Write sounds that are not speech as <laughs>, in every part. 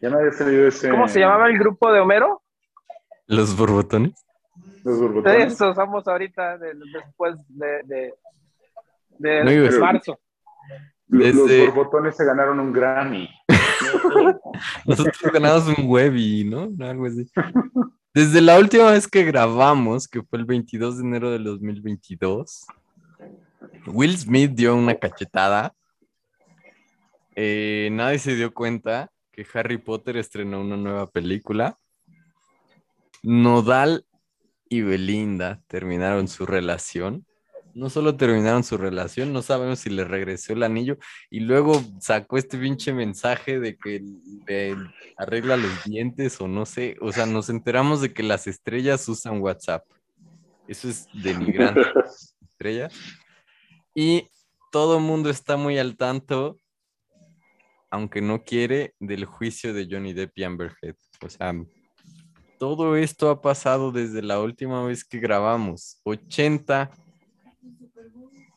Ya me había salido ese. ¿Cómo se llamaba el grupo de Homero? Los borbotones. Los borbotones. Eso somos ahorita de- después de, de, de- Amigos. de marzo. Los, borbotones se ganaron un Grammy. <laughs> Nosotros ganamos un Webby, ¿no? Algo así. Desde la última vez que grabamos, que fue el 22 de enero del 2022, Will Smith dio una cachetada. Eh, nadie se dio cuenta que Harry Potter estrenó una nueva película. Nodal y Belinda terminaron su relación. No solo terminaron su relación, no sabemos si le regresó el anillo y luego sacó este pinche mensaje de que le arregla los dientes o no sé, o sea, nos enteramos de que las estrellas usan WhatsApp. Eso es denigrante, <laughs> estrellas. Y todo el mundo está muy al tanto, aunque no quiere, del juicio de Johnny Depp y Amber Heard. O sea, todo esto ha pasado desde la última vez que grabamos. 80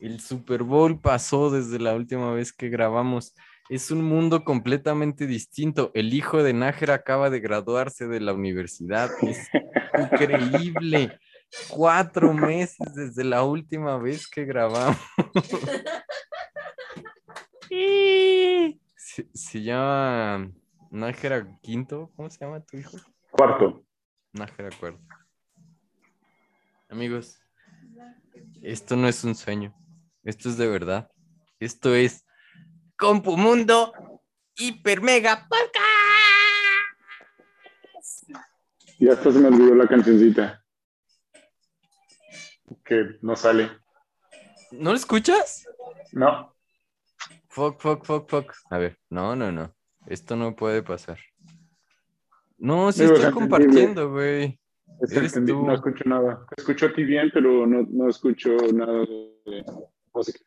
el Super Bowl pasó desde la última vez que grabamos. Es un mundo completamente distinto. El hijo de Nájera acaba de graduarse de la universidad. Es increíble. Cuatro meses desde la última vez que grabamos. <laughs> Se, se llama Nájera Quinto. ¿Cómo se llama tu hijo? Cuarto. Nájera Cuarto. Amigos, esto no es un sueño. Esto es de verdad. Esto es Compumundo Hiper Mega Podcast. Ya hasta se me olvidó la cancioncita. Que no sale. ¿No lo escuchas? No. Fuck, fuck, fuck, fuck. A ver, no, no, no. Esto no puede pasar. No, sí estoy compartiendo, güey. Es. No escucho nada. Escucho a ti bien, pero no, no escucho nada de música.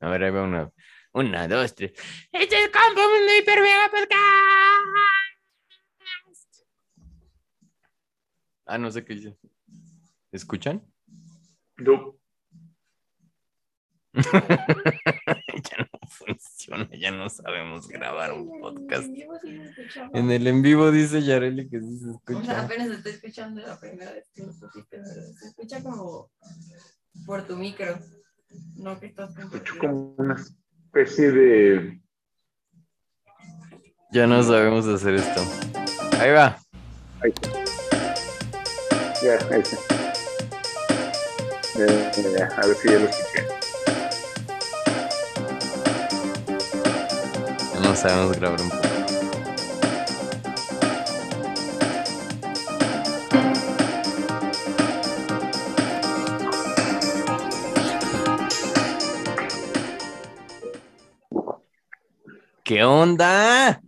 A ver, ahí va una. Una, dos, tres. Este es Compumundo Hiper Mega Podcast. Ah, no sé qué dice. ¿Escuchan? No. <laughs> funciona, ya no sabemos grabar un podcast. En el en vivo dice Yareli que sí se O sea, escucha. apenas estoy escuchando la primera vez que se escucha como por tu micro, no que estás como una especie de. Ya no sabemos hacer esto. Ahí va. Ahí está. Ya, ahí está. Ya, ya, ya. A ver si ya lo escuché. Sabemos grabar un podcast. ¿Qué onda?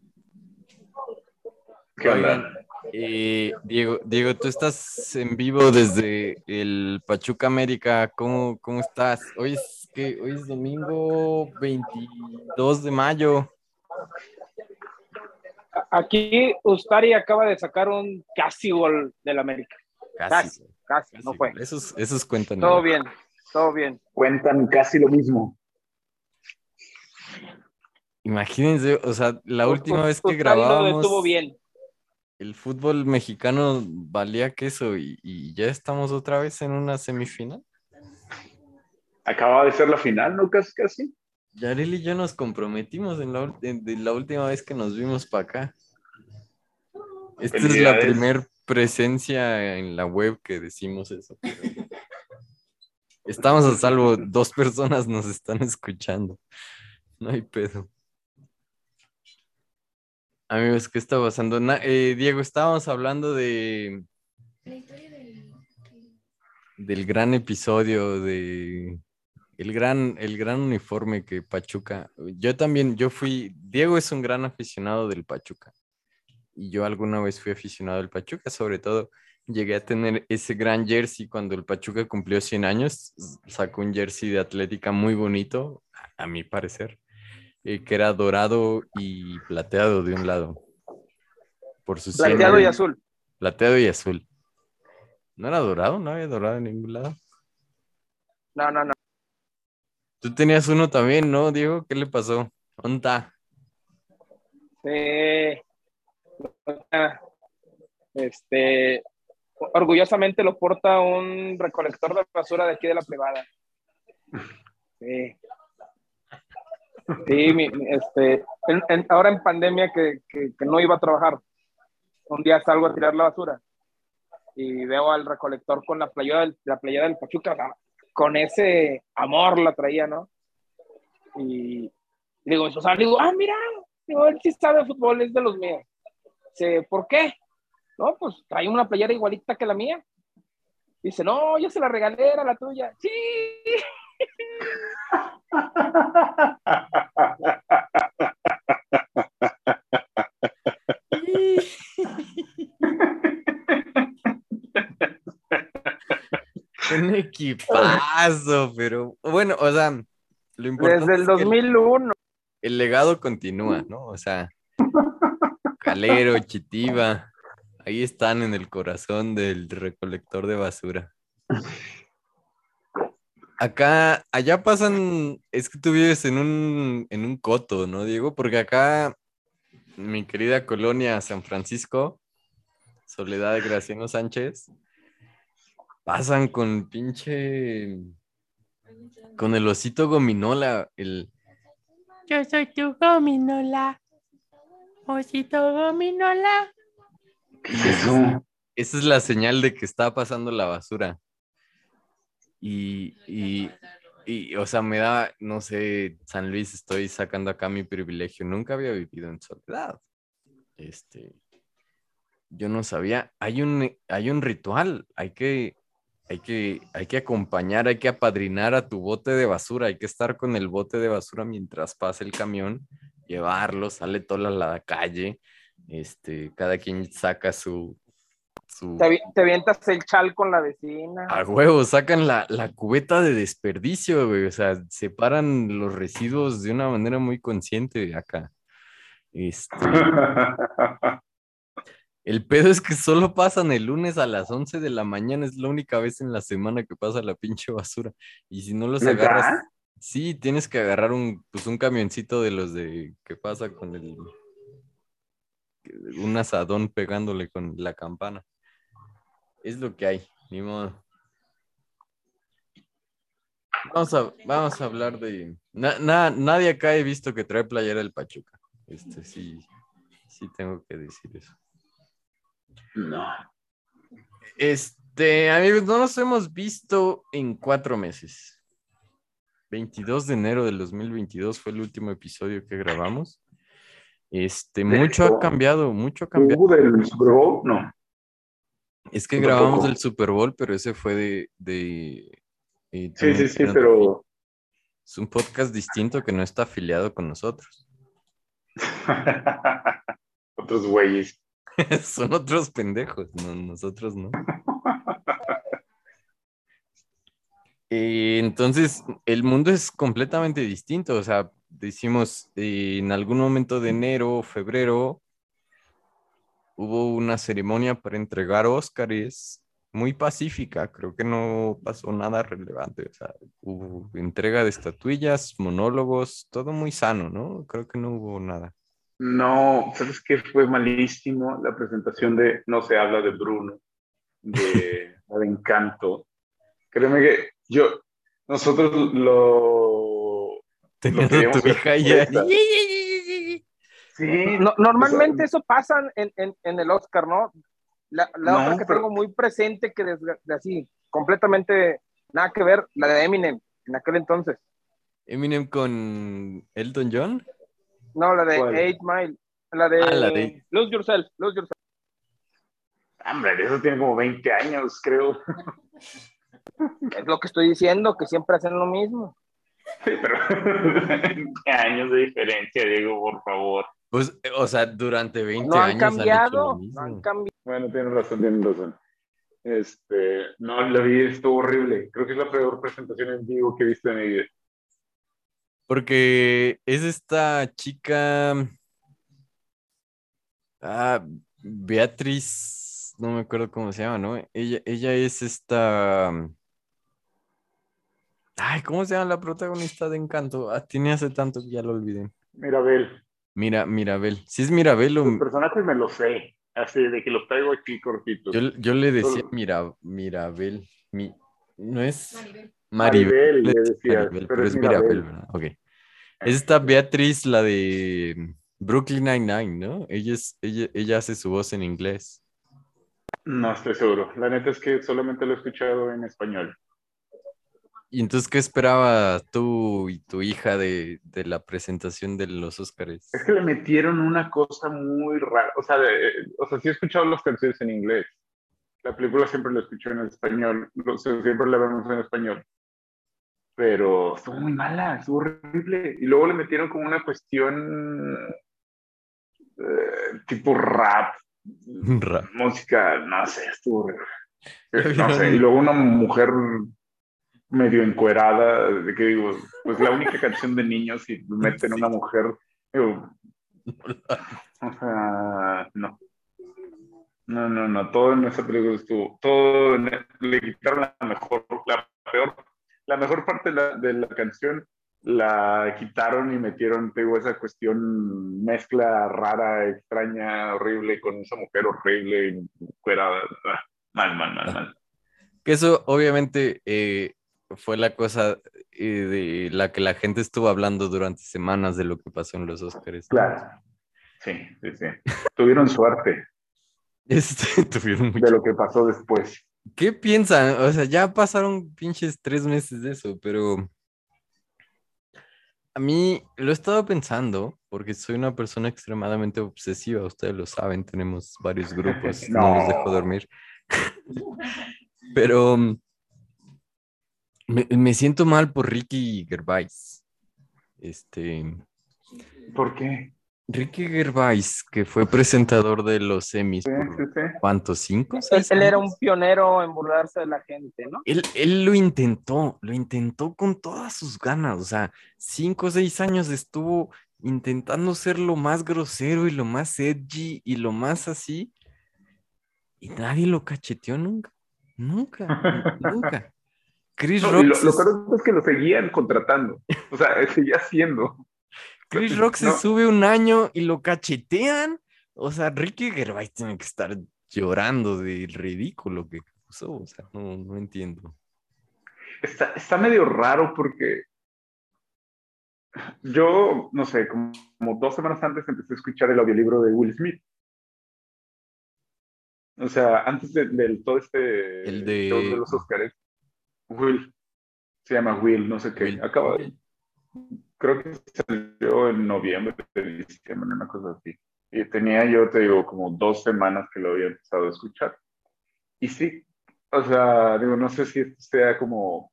¿Qué Oigan, onda? eh, Diego, Diego, tú estás en vivo desde el Pachuca América. ¿Cómo, cómo estás? Hoy es, ¿qué? Hoy es domingo 22 de mayo. Aquí Ustari acaba de sacar un casi gol del América. Casi. Casi, casi, no fue. Esos, esos cuentan. Todo bien, todo bien. Cuentan casi lo mismo. Imagínense, o sea, la última vez que grabábamos, detuvo bien. el fútbol mexicano valía queso y, y ya estamos otra vez en una semifinal. Acababa de ser la final, ¿no? Casi, casi. Yareli y yo nos comprometimos en la, ul- en- de la última vez que nos vimos para acá. Esta es la Felicidades. primer presencia en la web que decimos eso. pero- Estamos a salvo, dos personas nos están escuchando. No hay pedo. Amigos, ¿qué está pasando? Na- eh, Diego, estábamos hablando de, La historia del... del gran episodio de el gran, el gran uniforme que Pachuca. Yo también, yo fui, Diego es un gran aficionado del Pachuca. Y yo alguna vez fui aficionado del Pachuca, sobre todo llegué a tener ese gran jersey cuando el Pachuca cumplió 100 años. Sacó un jersey de Atlética muy bonito, a, mi parecer, eh, que era dorado y plateado de un lado. Por sus 100 Plateado y azul. Plateado y azul. ¿No era dorado? ¿No había dorado en ningún lado? No, no, no. Tú tenías uno también, ¿no, Diego? ¿Qué le pasó? ¿Dónde está? Sí. Este, orgullosamente lo porta un recolector de basura de aquí de la privada. Sí. Sí, mi- este, ahora en pandemia que, que- no iba a trabajar, un día salgo a tirar la basura y veo al recolector con la playera del, la playera del Pachuca, con ese amor la traía, ¿no? Y digo, o sea, digo, ah, mira, digo, él sí sabe fútbol, es de los míos. Dice, ¿por qué? No, pues trae una playera igualita que la mía. Dice, no, yo se la regalé, era la tuya. Sí. <laughs> <laughs> Un equipazo, pero bueno, o sea, lo importante Desde el es que 2001. el legado continúa, ¿no? O sea, Calero, Chitiba, ahí están en el corazón del recolector de basura. Acá, allá pasan, es que tú vives en un, en un coto, ¿no, Diego? Porque acá, mi querida colonia San Francisco, Soledad de Graciano Sánchez, pasan con pinche, con el osito gominola, el, Yo soy tu gominola. Osito gominola. ¿Qué es eso? Esa es la señal de que está pasando la basura. Y, y, y, o sea, me da, no sé, San Luis, estoy sacando acá mi privilegio. Nunca había vivido en soledad. Este, yo no sabía. Hay un, hay un ritual. Hay que, hay que, hay que acompañar, hay que apadrinar a tu bote de basura. Hay que estar con el bote de basura mientras pasa el camión, llevarlo, sale toda la, la calle. Este, cada quien saca su, su Te, avi- te avientas el chal con la vecina. a huevo, sacan la, la cubeta de desperdicio, güey. O sea, separan los residuos de una manera muy consciente acá. Este, <laughs> el pedo es que solo pasan el lunes a las 11 de la mañana, es la única vez en la semana que pasa la pinche basura. Y si no los agarras, sí, tienes que agarrar un, pues un camioncito de los de que pasa con el un asadón pegándole con la campana. Es lo que hay, ni modo. Vamos a, vamos a hablar de. na- na- nadie acá he visto que trae playera del Pachuca. Este sí, sí tengo que decir eso. No. Este, amigos, no nos hemos visto en cuatro meses. 22 de enero del 2022 fue el último episodio que grabamos. Este, mucho ha cambiado, mucho ha cambiado. ¿Hubo del Super Bowl? No. Es que grabamos el Super Bowl, pero ese fue de. de eh, Sí, sí, sí, pero. Es un podcast distinto que no está afiliado con nosotros. <laughs> Otros güeyes. <laughs> Son otros pendejos, no, nosotros no. <laughs> Eh, entonces, el mundo es completamente distinto. O sea, decimos, eh, en algún momento de enero, febrero, hubo una ceremonia para entregar Óscares muy pacífica. Creo que no pasó nada relevante. O sea, hubo entrega de estatuillas, monólogos, todo muy sano, ¿no? Creo que no hubo nada. No, ¿sabes qué? Fue malísimo la presentación de No se habla de Bruno, de, <laughs> de Encanto. Créeme que yo, nosotros lo... Teniendo queríamos tu hija ya. Sí, No- normalmente o sea, eso pasa en, en- en el Oscar, ¿no? La, la No, otra que pero- tengo muy presente, que desgra- de así, completamente nada que ver, la de Eminem, en aquel entonces. Eminem con Elton John. No, la de ¿Cuál? Eight Mile. La de, Ah, la de- Lose Yourself, Lose Yourself. hombre, eso tiene como 20 años, creo. <laughs> Es lo que estoy diciendo, que siempre hacen lo mismo. Sí, pero <laughs> 20 años de diferencia, Diego, por favor. Pues, eh, o sea, durante 20 No han años han cambiado, mismo. no han cambiado. Bueno, tienes razón, tienes razón. Este, no, la vi, estuvo horrible. Creo que es la peor presentación en vivo que he visto en mi vida. Porque es esta chica. Ah, Beatriz. No me acuerdo cómo se llama, ¿no? Ella, ella es esta. Ay, ¿cómo se llama la protagonista de Encanto? Ah, tiene hace tanto que ya lo olvidé. Mirabel. Mira, Mirabel. Si es Mirabel o... Los personajes me los sé, así de que los traigo aquí cortitos. Yo, yo le decía Mira, Mirabel. Mi, no es Maribel. Maribel, Maribel, le Maribel, pero pero es Mirabel, Mirabel. ¿verdad? Ok. Es esta Beatriz, la de Brooklyn Nine-Nine, ¿no? Ella, es, ella, ella hace su voz en inglés. No estoy seguro. La neta es que solamente lo he escuchado en español. ¿Y entonces qué esperaba tú y tu hija de, de la presentación de los Óscares? Es que le metieron una cosa muy rara. O sea, de- o sea, sí he escuchado las canciones en inglés. La película siempre la escuché en español. O sea, siempre la vemos en español. Pero estuvo muy mala, estuvo horrible. Y luego le metieron como una cuestión eh, tipo rap, <laughs> Rap. música, no sé, estuvo horrible. Ya No <laughs> sé, y luego una mujer medio encuerada, de que digo, pues la única canción de niños y meten una mujer, digo, o sea, no. No, no, no, todo en esa película estuvo, todo en- le quitaron la mejor, la peor, la mejor parte de la, de la canción la quitaron y metieron, te digo, esa cuestión mezcla rara, extraña, horrible, con esa mujer horrible, ah, mal, mal, mal, mal. Que eso obviamente eh, fue la cosa eh, de la que la gente estuvo hablando durante semanas de lo que pasó en los Óscares. Claro. Sí, sí, sí. Tuvieron suerte <laughs> Este, tuvieron mucho- de lo que pasó después. ¿Qué piensan? O sea, ya pasaron pinches tres meses de eso, pero a mí lo he estado pensando porque soy una persona extremadamente obsesiva, ustedes lo saben, tenemos varios grupos, <laughs> no, No. los dejo dormir. <laughs> Pero mm, me, me siento mal por Ricky Gervais. Este, ¿Por qué? Ricky Gervais, que fue presentador de los Emmys Sí, por sí, sí. ¿cuántos? ¿Cinco? Él, ¿Seis él era un pionero en burlarse de la gente, ¿no? Él, él lo intentó, lo intentó con todas sus ganas, o sea, cinco o seis años estuvo intentando ser lo más grosero y lo más edgy y lo más así, y nadie lo cacheteó nunca, nunca, <laughs> nunca. Chris No, Rock, lo, lo peor es que lo seguían contratando. O sea, <laughs> seguía haciendo. Chris Rock se no. sube un año y lo cachetean, o sea, Ricky Gervais tiene que estar llorando del ridículo que causó, o sea, no, no entiendo. Está, está medio raro porque yo, no sé, como, como dos semanas antes empecé a escuchar el audiolibro de Will Smith. O sea, antes de, del todo este El de- de los Oscars, Will, se llama Will, no sé qué, Will. acaba de, creo que salió en noviembre, de diciembre, una cosa así. Y tenía yo, te digo, como dos semanas que lo había empezado a escuchar. Y sí, o sea, digo, no sé si esto sea como,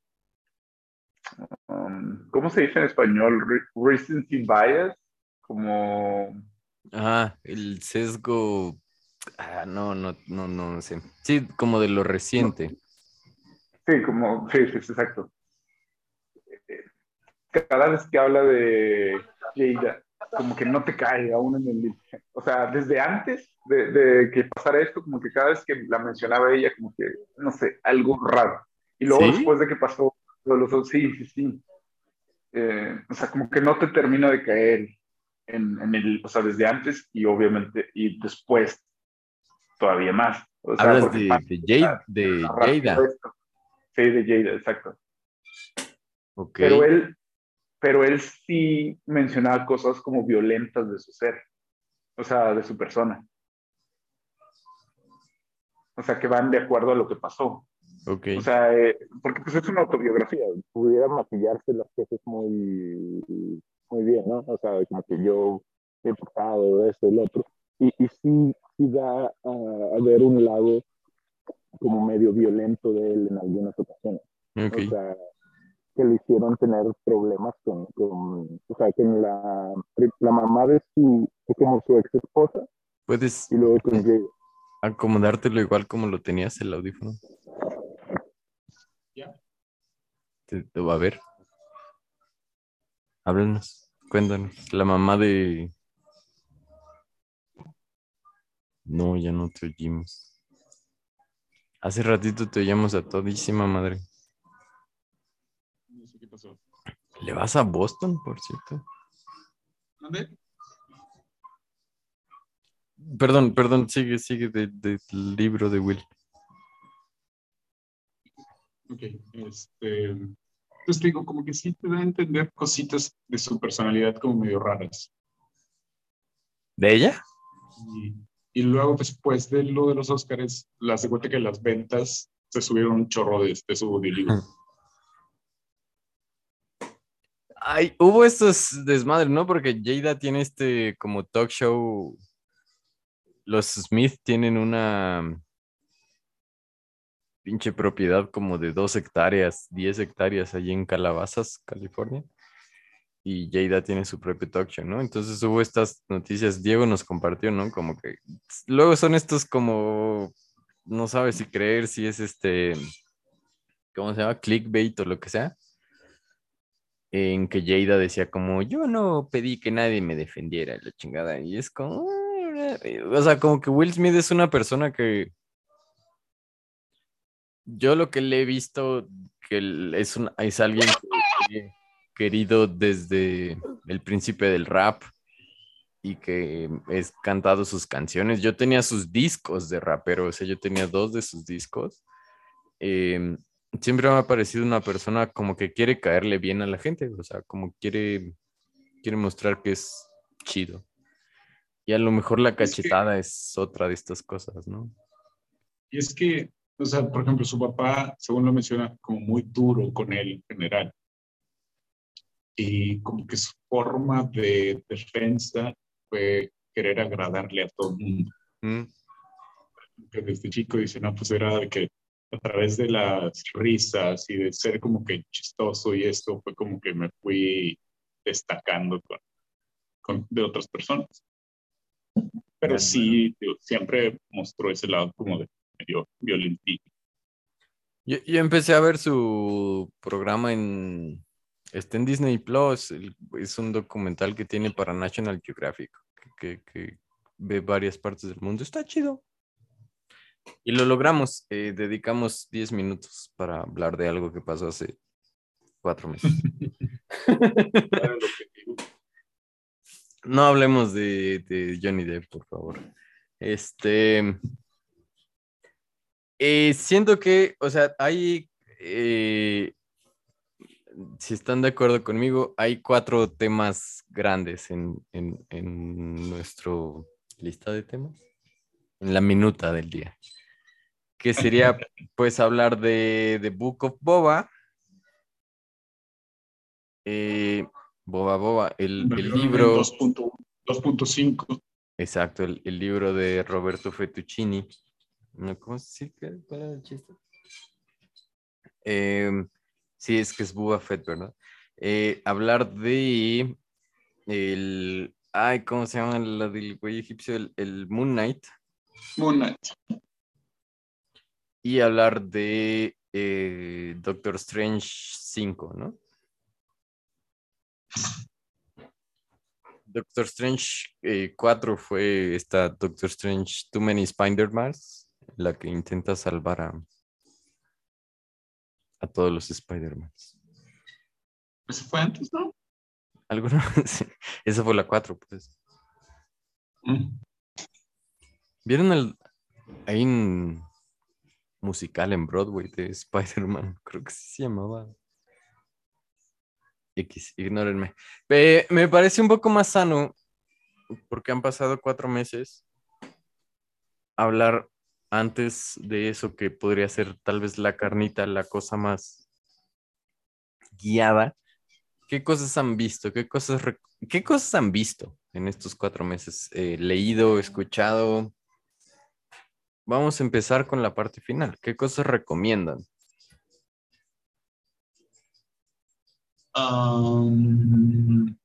um, ¿cómo se dice en español? Re- Recency bias, como, Ah, el sesgo. Ah, no, no, no, no sé. Sí, como de lo reciente. sí, como, sí, sí, exacto. Cada vez que habla de Jada, como que no te cae aún en el, o sea, desde antes de, de que pasara esto, como que cada vez que la mencionaba ella, como que, no sé, algo raro. Y luego ¿Sí? después de que pasó los dos, sí, sí, sí. Eh, o sea, como que no te termina de caer en, en el, o sea, desde antes y obviamente, y después todavía más. O sea, Hablas de, pasa de, Jade, de Jada. Sí, de Jada, exacto. Ok. Pero él, pero él sí mencionaba cosas como violentas de su ser, o sea, de su persona. O sea, que van de acuerdo a lo que pasó. Ok. O sea, eh, porque pues es una autobiografía. Pudiera maquillarse las cosas muy, muy bien, ¿no? O sea, como que yo he pasado esto y lo otro. Y, y sí, sí da a, a ver un lado como medio violento de él en algunas ocasiones. ok. O sea, que le hicieron tener problemas con, con o sea, con la, la mamá de su, como su ex esposa Puedes y luego con acomodártelo igual como lo tenías el audífono. Te, te va a ver. Háblanos, cuéntanos. La mamá de. No, ya no te oímos. Hace ratito te oíamos a todísima madre. Pasó. ¿Le vas a Boston, por cierto? ¿Dónde? Perdón, perdón, sigue, sigue de- del libro de Will. Ok, este, pues te digo, como que sí te da a entender cositas de su personalidad como medio raras. ¿De ella? Y, y luego después de lo de los Óscares, la hace cuenta que las ventas se subieron un chorro de, de su audiolibro. <laughs> Hubo estos desmadres, ¿no? Porque Jada tiene este como talk show. Los Smith tienen una pinche propiedad como de dos hectáreas, 10 hectáreas allí en Calabazas, California. Y Jada tiene su propio talk show, ¿no? Entonces hubo estas noticias, Diego nos compartió, ¿no? Como que luego son estos como, no sabes si creer, si es este, ¿cómo se llama? Clickbait o lo que sea en que Jada decía como, yo no pedí que nadie me defendiera, la chingada. Y es como, o sea, como que Will Smith es una persona que yo lo que le he visto, que es, un, es alguien que he querido desde el principio del rap y que es cantado sus canciones. Yo tenía sus discos de rapero, o sea, yo tenía dos de sus discos. Em, siempre me ha parecido una persona como que quiere caerle bien a la gente, o sea, como quiere, quiere mostrar que es chido. Y a lo mejor la Es que- cachetada es otra de estas cosas, ¿no? Y es que, o sea, por ejemplo, su papá, según lo menciona, como muy duro con él en general. Y como que su forma de defensa fue querer agradarle a todo el mundo. Mm, Que desde chico dice, no, pues era de que a través de las risas y de ser como que chistoso y esto fue como que me fui destacando con, con- de otras personas. Pero Ya, sí, digo, siempre mostró ese lado como de medio violentillo. Yo, yo empecé a ver su programa en, está en Disney Plus, es un documental que tiene para National Geographic, que- que ve varias partes del mundo, está chido. Y lo logramos, eh, dedicamos 10 minutos para hablar de algo que pasó hace cuatro meses. <laughs> No hablemos de, de Johnny Depp, por favor. Este. eh, siento que, o sea, hay. eh, si están de acuerdo conmigo, hay cuatro temas grandes en, en, en nuestro lista de temas. En la minuta del día. Que sería, <laughs> pues, hablar de The Book of Boba. eh, Boba Boba, el, el libro. 2.1, 2.5. Exacto, el, el libro de Roberto Fettuccini. No, ¿Cómo se dice? ¿Qué- ¿Cuál era el chiste? Em, sí, es que es Boba Fett, ¿verdad? Eh, hablar de el... Ay, ¿cómo se llama la del güey egipcio? El, el Moon Knight. Moon Knight. Y hablar de eh, Doctor Strange 5, ¿no? Doctor Strange eh, 4 fue esta Doctor Strange Too Many Spider-Mans, la que intenta salvar a, a todos los Spider-Mans. Ese fue antes, ¿no? ¿Alguna? <laughs> Sí, Esa fue la 4, pues. Mm. ¿Vieron el... Hay un musical en Broadway de Spider-Man, <laughs> creo que se llamaba. X, ignórenme. Me parece un poco más sano, porque han pasado cuatro meses, hablar antes de eso que podría ser tal vez la carnita, la cosa más guiada. ¿Qué cosas han visto? ¿Qué cosas, qué cosas han visto en estos cuatro meses? Eh, leído, escuchado. Vamos a empezar con la parte final. ¿Qué cosas recomiendan? Um,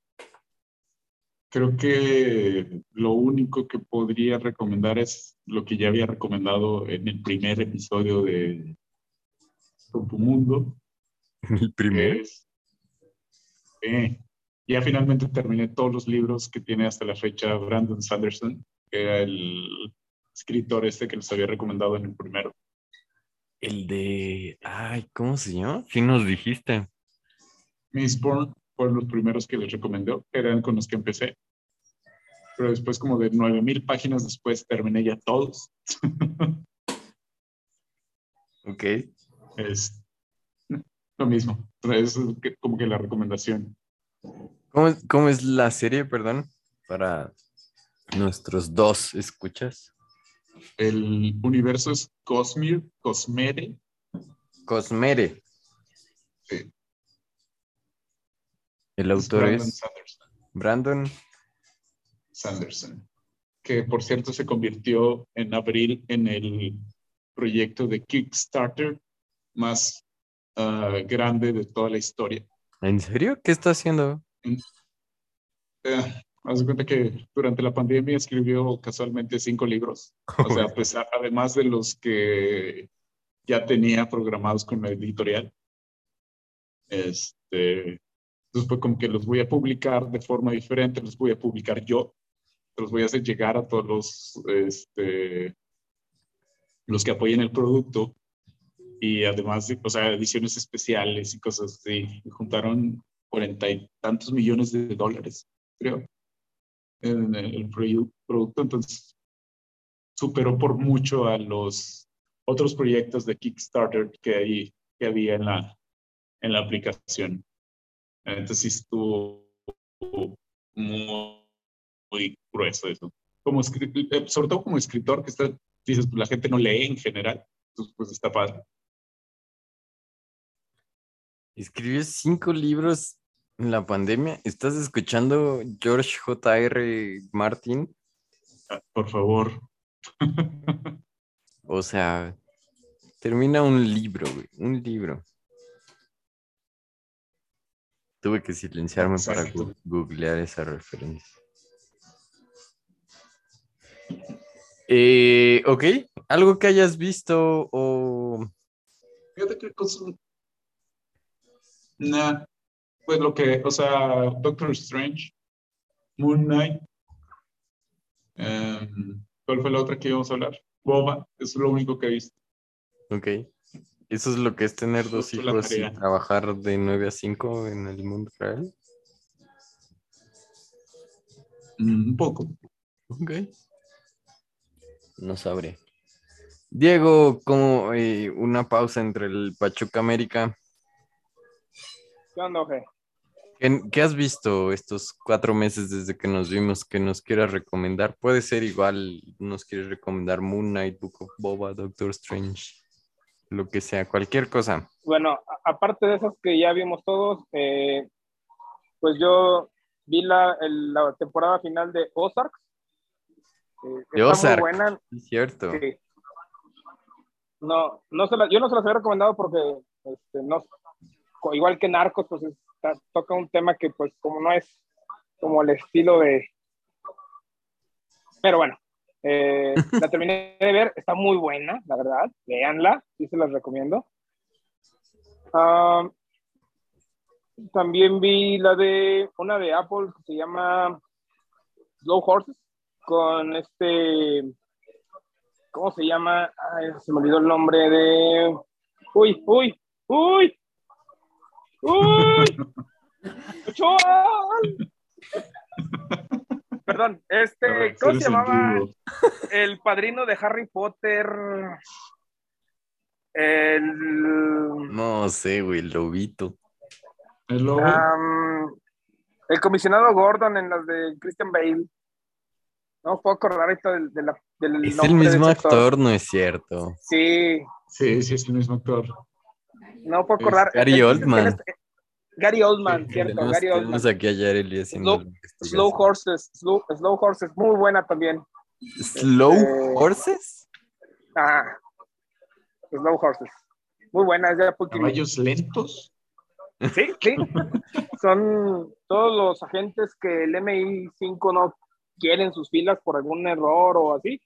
creo que lo único que podría recomendar es lo que ya había recomendado en el primer episodio de Topo Mundo, <laughs> El es eh, ya finalmente terminé todos los libros que tiene hasta la fecha Brandon Sanderson, que era el escritor este que les había recomendado en el primero. El de. Ay, ¿cómo se llama? Sí nos dijiste. Mistborn fueron los primeros que les recomendó, eran con los que empecé. pero después como de 9000 páginas después terminé ya todos. <laughs> Ok. Es lo mismo. Es como que la recomendación. ¿Cómo, es- cómo es la serie, perdón? Para nuestros dos escuchas. El universo es Cosmere, Cosmere. Cosmere. Sí. El es autor Brandon es Sanderson. Brandon. Sanderson, que por cierto se convirtió en abril en el proyecto de Kickstarter más ah, grande de toda la historia. ¿En serio? ¿Qué está haciendo? Eh, haz de cuenta que durante la pandemia escribió casualmente cinco libros, o sea, <laughs> pesar- además de los que ya tenía programados con la editorial. Este, entonces fue como que los voy a publicar de forma diferente, los voy a publicar yo, los voy a hacer llegar a todos los, este, los que apoyen el producto y además, de, o sea, ediciones especiales y cosas así. Juntaron cuarenta y tantos millones de dólares, creo, en el producto. Entonces, superó por mucho a los otros proyectos de Kickstarter que, hay, que había en la, en la aplicación. Entonces, estuvo muy, muy grueso eso. Como eh, sobre todo como escritor, que está, dices, pues la gente no lee en general, entonces pues está padre. Escribió cinco libros la pandemia. ¿Estás escuchando George J.R. Martin? Ah, Por favor. O sea, termina un libro, güey. Un libro. Tuve que silenciarme para Exacto. googlear esa referencia. Eh, ok, algo que hayas visto o Fíjate qué cosa. Nah, pues lo que, o sea, Doctor Strange, Moon Knight. em, ¿Cuál fue la otra que íbamos a hablar? Boba, es lo único que he visto. Ok. Eso es lo que es tener dos Justo hijos y trabajar de 9 a 5 en el mundo real. Mm, un poco. Ok. No sabré. Diego, como eh, una pausa entre el Pachuca América. ¿Qué onda, Oje? ¿Qué, has visto estos cuatro meses desde que nos vimos que nos quieras recomendar? Puede ser igual, nos quieres recomendar Moon Knight, Book of Boba, Doctor Strange, lo que sea, cualquier cosa. Bueno, aparte de esas que ya vimos todos, eh, pues yo vi la, el- la temporada final de Ozark. Eh, De Ozark. muy buena. Sí, cierto. Sí. No, no se la- yo no se las había recomendado porque, este, no, igual que Narcos, pues está- toca un tema que, pues, como no es como el estilo de. Pero bueno, eh, <laughs> la terminé de ver, está muy buena, la verdad. Véanla, sí se las recomiendo. También vi la de una de Apple que se llama Slow Horses con este ¿cómo se llama? Ay, se me olvidó el nombre de. Uy, uy, uy, uy. Ochoa. Perdón, este, ¿cómo se llamaba el padrino de Harry Potter? El, No sé, güey, el lobito. El lobo. el comisionado Gordon en las de Christian Bale. No puedo acordar ahorita del, de la- del Es el nombre mismo actor, no es cierto. Sí, Sí, sí, es el mismo actor. No puedo acordar. Gary El- el- Oldman. Gary Oldman, cierto, Tenemos, Gary Oldman. tenemos aquí a Yareli haciendo Slow- Horses, Slow, Slow Horses, muy buena también. ¿Slow Este- Horses? Ajá. Slow Horses. Muy buena, es de. Caballos lentos. Sí, sí. Son todos los agentes que el MI5 no quiere en sus filas por algún error o así.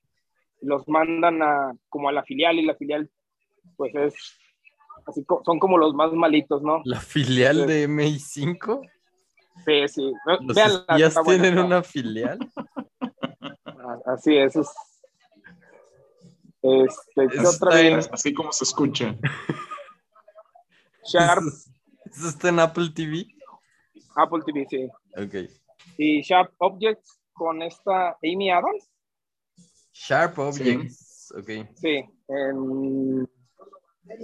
Los mandan a, como a la filial y la filial, pues es así, co- son como los más malitos, ¿no? ¿La filial de MI5? Sí, sí. ¿Los espías tienen una filial? Ah, Así es. es- Este, ¿qué otra en- vez? Así como se escucha. Sharp, ¿Eso, eso está en Apple TV? Apple TV, sí. Ok. Y Sharp Objects con esta Amy Adams. Sharp Objects. Ok. Sí. en-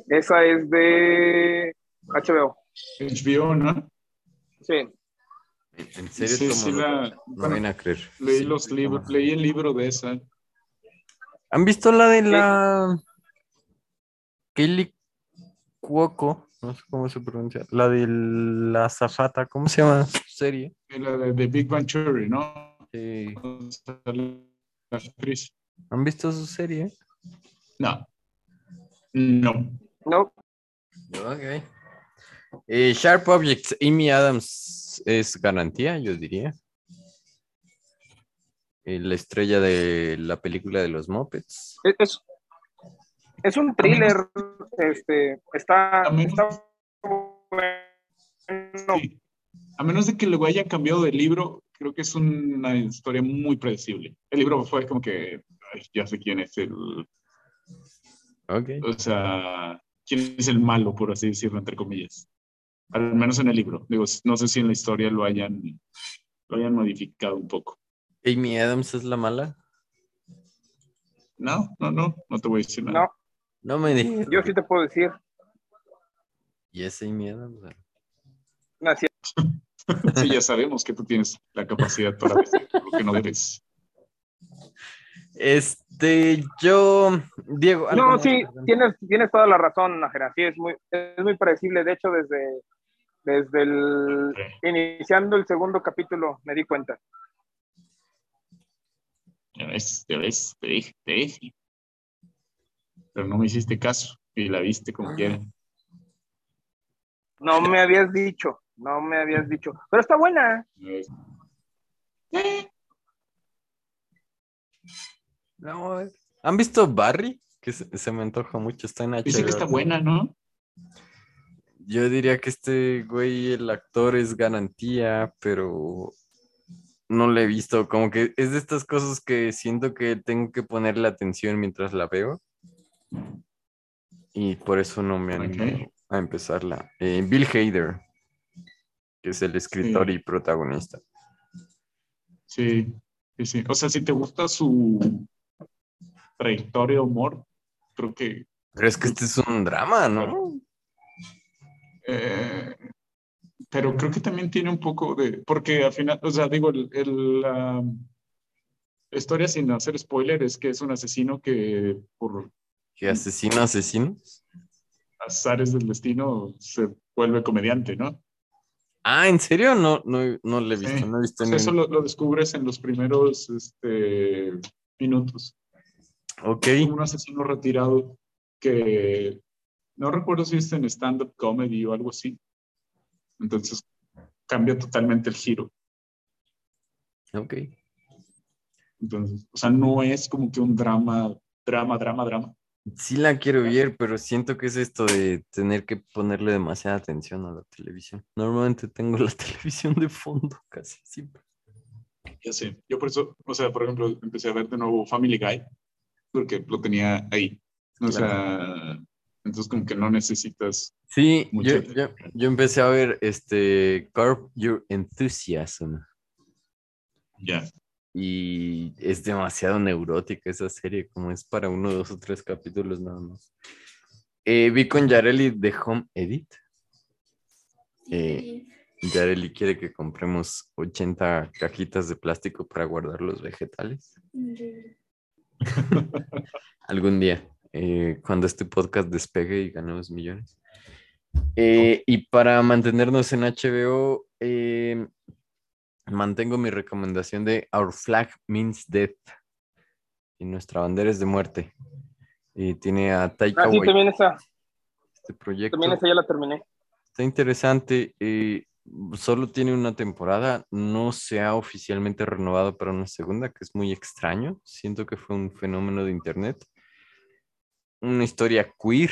esa es de HBO. HBO, ¿no? Sí. ¿En serio? Sí, sí, la- No bueno, van a creer. Leí Sí, los libros, leí el libro de esa. ¿Han visto la de la Kelly Cuoco? No sé cómo se pronuncia. La de la zafata, ¿cómo se llama su serie? La de, de Big Bang Theory, ¿no? Sí. ¿Han visto su serie? No. No. No, Ok. Eh, Sharp Objects, Amy Adams es garantía, yo diría. Eh, la estrella de la película de los Muppets. es, un thriller. Este, está, A menos- está bueno. Sí. A menos de que luego hayan cambiado de libro, creo que es una historia muy predecible. El libro fue como que, ay, ya sé quién es el, Ok. o sea, quién es el malo, por así decirlo, entre comillas. Al menos en el libro. Digo, no sé si en la historia lo hayan, lo hayan modificado un poco. Amy Adams es la mala. No, no, no, no te voy a decir nada. No, No me digas. yo sí te puedo decir. ¿Y es Amy Adams? No, sí, <laughs> Sí, ya sabemos que tú tienes la capacidad para decir lo que no debes. Este, yo, Diego. ¿algo No, sí, tienes, tienes toda la razón, Najera. Sí, es muy, es muy predecible. De hecho, desde, desde el iniciando el segundo capítulo me di cuenta. Ya ves, ya ves, te dije, te dije. Pero no me hiciste caso y la viste como quiera. No me habías dicho, no me habías dicho. Pero está buena. Eh, No. ¿Han visto Barry? Que se, se me antoja mucho, está en HBO. Dice que está buena, ¿no? Yo diría que este güey, el actor es garantía, pero no le he visto. Como que es de estas cosas que siento que tengo que ponerle atención mientras la veo. Y por eso no me animo Ok. a empezarla. Eh, Bill Hader, que es el escritor Sí. y protagonista. Sí, sí, sí. O sea, si te gusta su trayectoria de humor, creo que Pero es que este es un drama, ¿no? Eh, pero creo que también tiene un poco de, porque al final, o sea, digo, el, el, la historia sin hacer spoiler es que es un asesino que por Que asesino asesinos. azares del destino se vuelve comediante, ¿no? Ah, ¿en serio? No, no, no le he visto, Sí. no he visto O ni sea, eso un- lo, lo descubres en los primeros este, minutos. Ok. Un asesino retirado que no recuerdo si es en stand-up comedy o algo así. Entonces cambia totalmente el giro. Ok. Entonces, o sea, no es como que un drama, drama, drama, drama. Sí la quiero ver, pero siento que es esto de tener que ponerle demasiada atención a la televisión. Normalmente tengo la <laughs> televisión de fondo casi siempre. Ya sé. Yo por eso, o sea, por ejemplo, empecé a ver de nuevo Family Guy, porque lo tenía ahí. O sea, entonces como que no necesitas. Sí, yo, yo, yo empecé a ver este Curb Your Enthusiasm Ya. y es demasiado neurótica esa serie, como es para uno, dos o tres capítulos nada más. Eh, vi con Yareli de Home Edit. Eh, Yareli quiere que compremos 80 cajitas de plástico para guardar los vegetales. <laughs> Algún día, eh, cuando este podcast despegue y ganemos millones. Eh, y para mantenernos en HBO, eh, mantengo mi recomendación de Our Flag Means Death. Y nuestra bandera es de muerte. Y tiene a Taika Ah, sí, también esa, este proyecto. también esa ya la terminé. Está interesante. eh, solo tiene una temporada. No se ha oficialmente renovado para una segunda, que es muy extraño. Siento que fue un fenómeno de internet. Una historia queer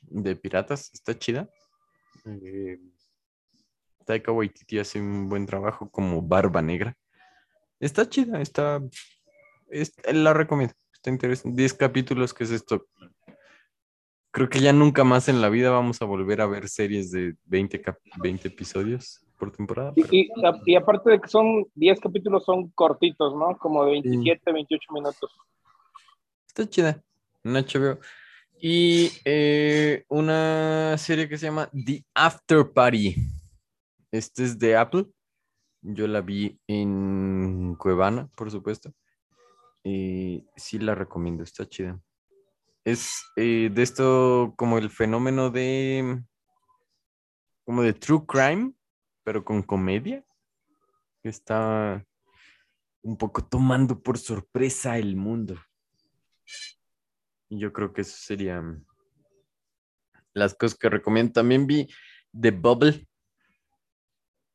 de piratas. Está chida. Eh, Taika Waititi hace un buen trabajo como Barba Negra. Está chida, está... es- la recomiendo. Está interesante. 10 capítulos, que es esto? Creo que ya nunca más en la vida vamos a volver a ver series de 20, cap- 20 episodios. por temporada. pero- Y, y, y aparte de que son 10 capítulos, son cortitos, ¿no? Como de 27, 28 minutos. Está chida. En HBO. Y eh, una serie que se llama The After Party. Este es de Apple. Yo la vi en Cuevana, por supuesto. Y sí la recomiendo, está chida. Es eh, de esto como el fenómeno de. como de true crime, pero con comedia. Que está un poco tomando por sorpresa el mundo. Y yo creo que eso serían las cosas que recomiendo. También vi The Bubble,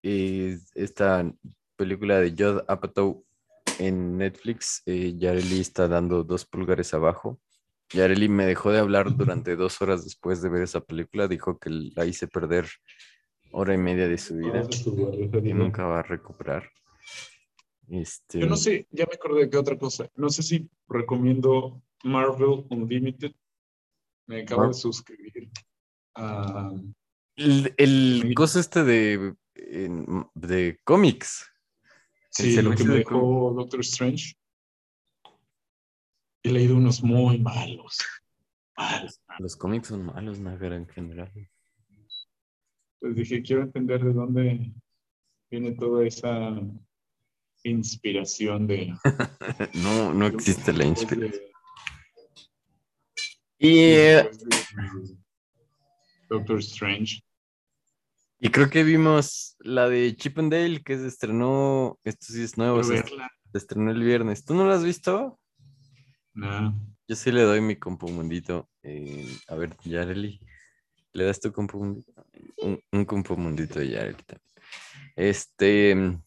eh, esta película de Judd Apatow en Netflix. Eh, Yareli está dando dos pulgares abajo. Yareli me dejó de hablar durante dos horas después de ver esa película. Dijo que la hice perder hora y media de su vida y nunca va a recuperar. Este, Yo no sé, ya me acordé de qué otra cosa. No sé si recomiendo Marvel Unlimited. Me acabo Mar- de suscribir. a- El, el Sí. coso este de, de cómics. sí, lo que servicio me de dejó Doctor Strange. He leído unos muy malos. Malos. Los cómics son malos, Nájera, en general. Pues dije, quiero entender de dónde viene toda esa inspiración de... <laughs> No, no existe la inspiración. Y, eh, Doctor Strange. y creo que vimos la de Chip and Dale, que se estrenó, esto sí es nuevo, se estrenó el viernes. ¿Tú no la has visto? No. Yo sí le doy mi compomundito. Eh, a ver, Yareli, ¿le das tu compomundito? Un, un compomundito de Yareli también. Este,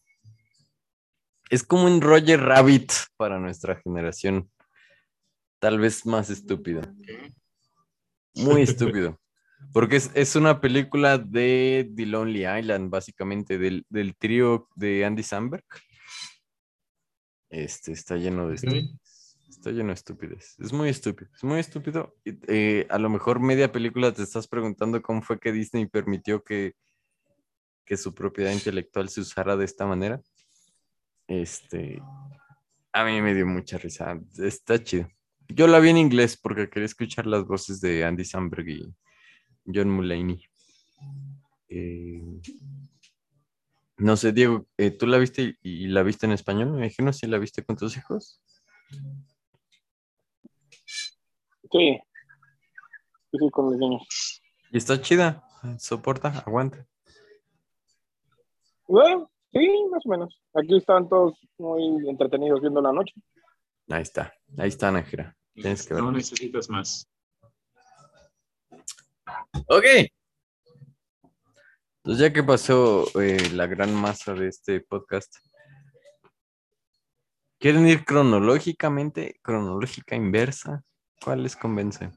es como un Roger Rabbit para nuestra generación. Tal vez más estúpido. Muy estúpido. Porque es, es una película de The Lonely Island, básicamente, del, del trío de Andy Samberg. Este está lleno de estupidez. Está lleno de estupidez. Es muy estúpido. Es muy estúpido. Eh, a lo mejor media película te estás preguntando cómo fue que Disney permitió que, que su propiedad intelectual se usara de esta manera. Este, a mí me dio mucha risa. Está chido. Yo la vi en inglés porque quería escuchar las voces de Andy Samberg y John Mulaney. Eh, no sé, Diego, eh, ¿tú la viste y la viste en español? Me imagino si la viste con tus hijos. Sí. Sí, sí, con los niños. Y está chida, soporta, aguanta. Bueno, sí, más o menos. Aquí están todos muy entretenidos viendo la noche. Ahí está, ahí está, Nájera. Tienes que ver. No necesitas más. Ok. Entonces, ya que pasó eh, la gran masa de este podcast, ¿quieren ir cronológicamente, cronológica inversa? ¿Cuál les convence?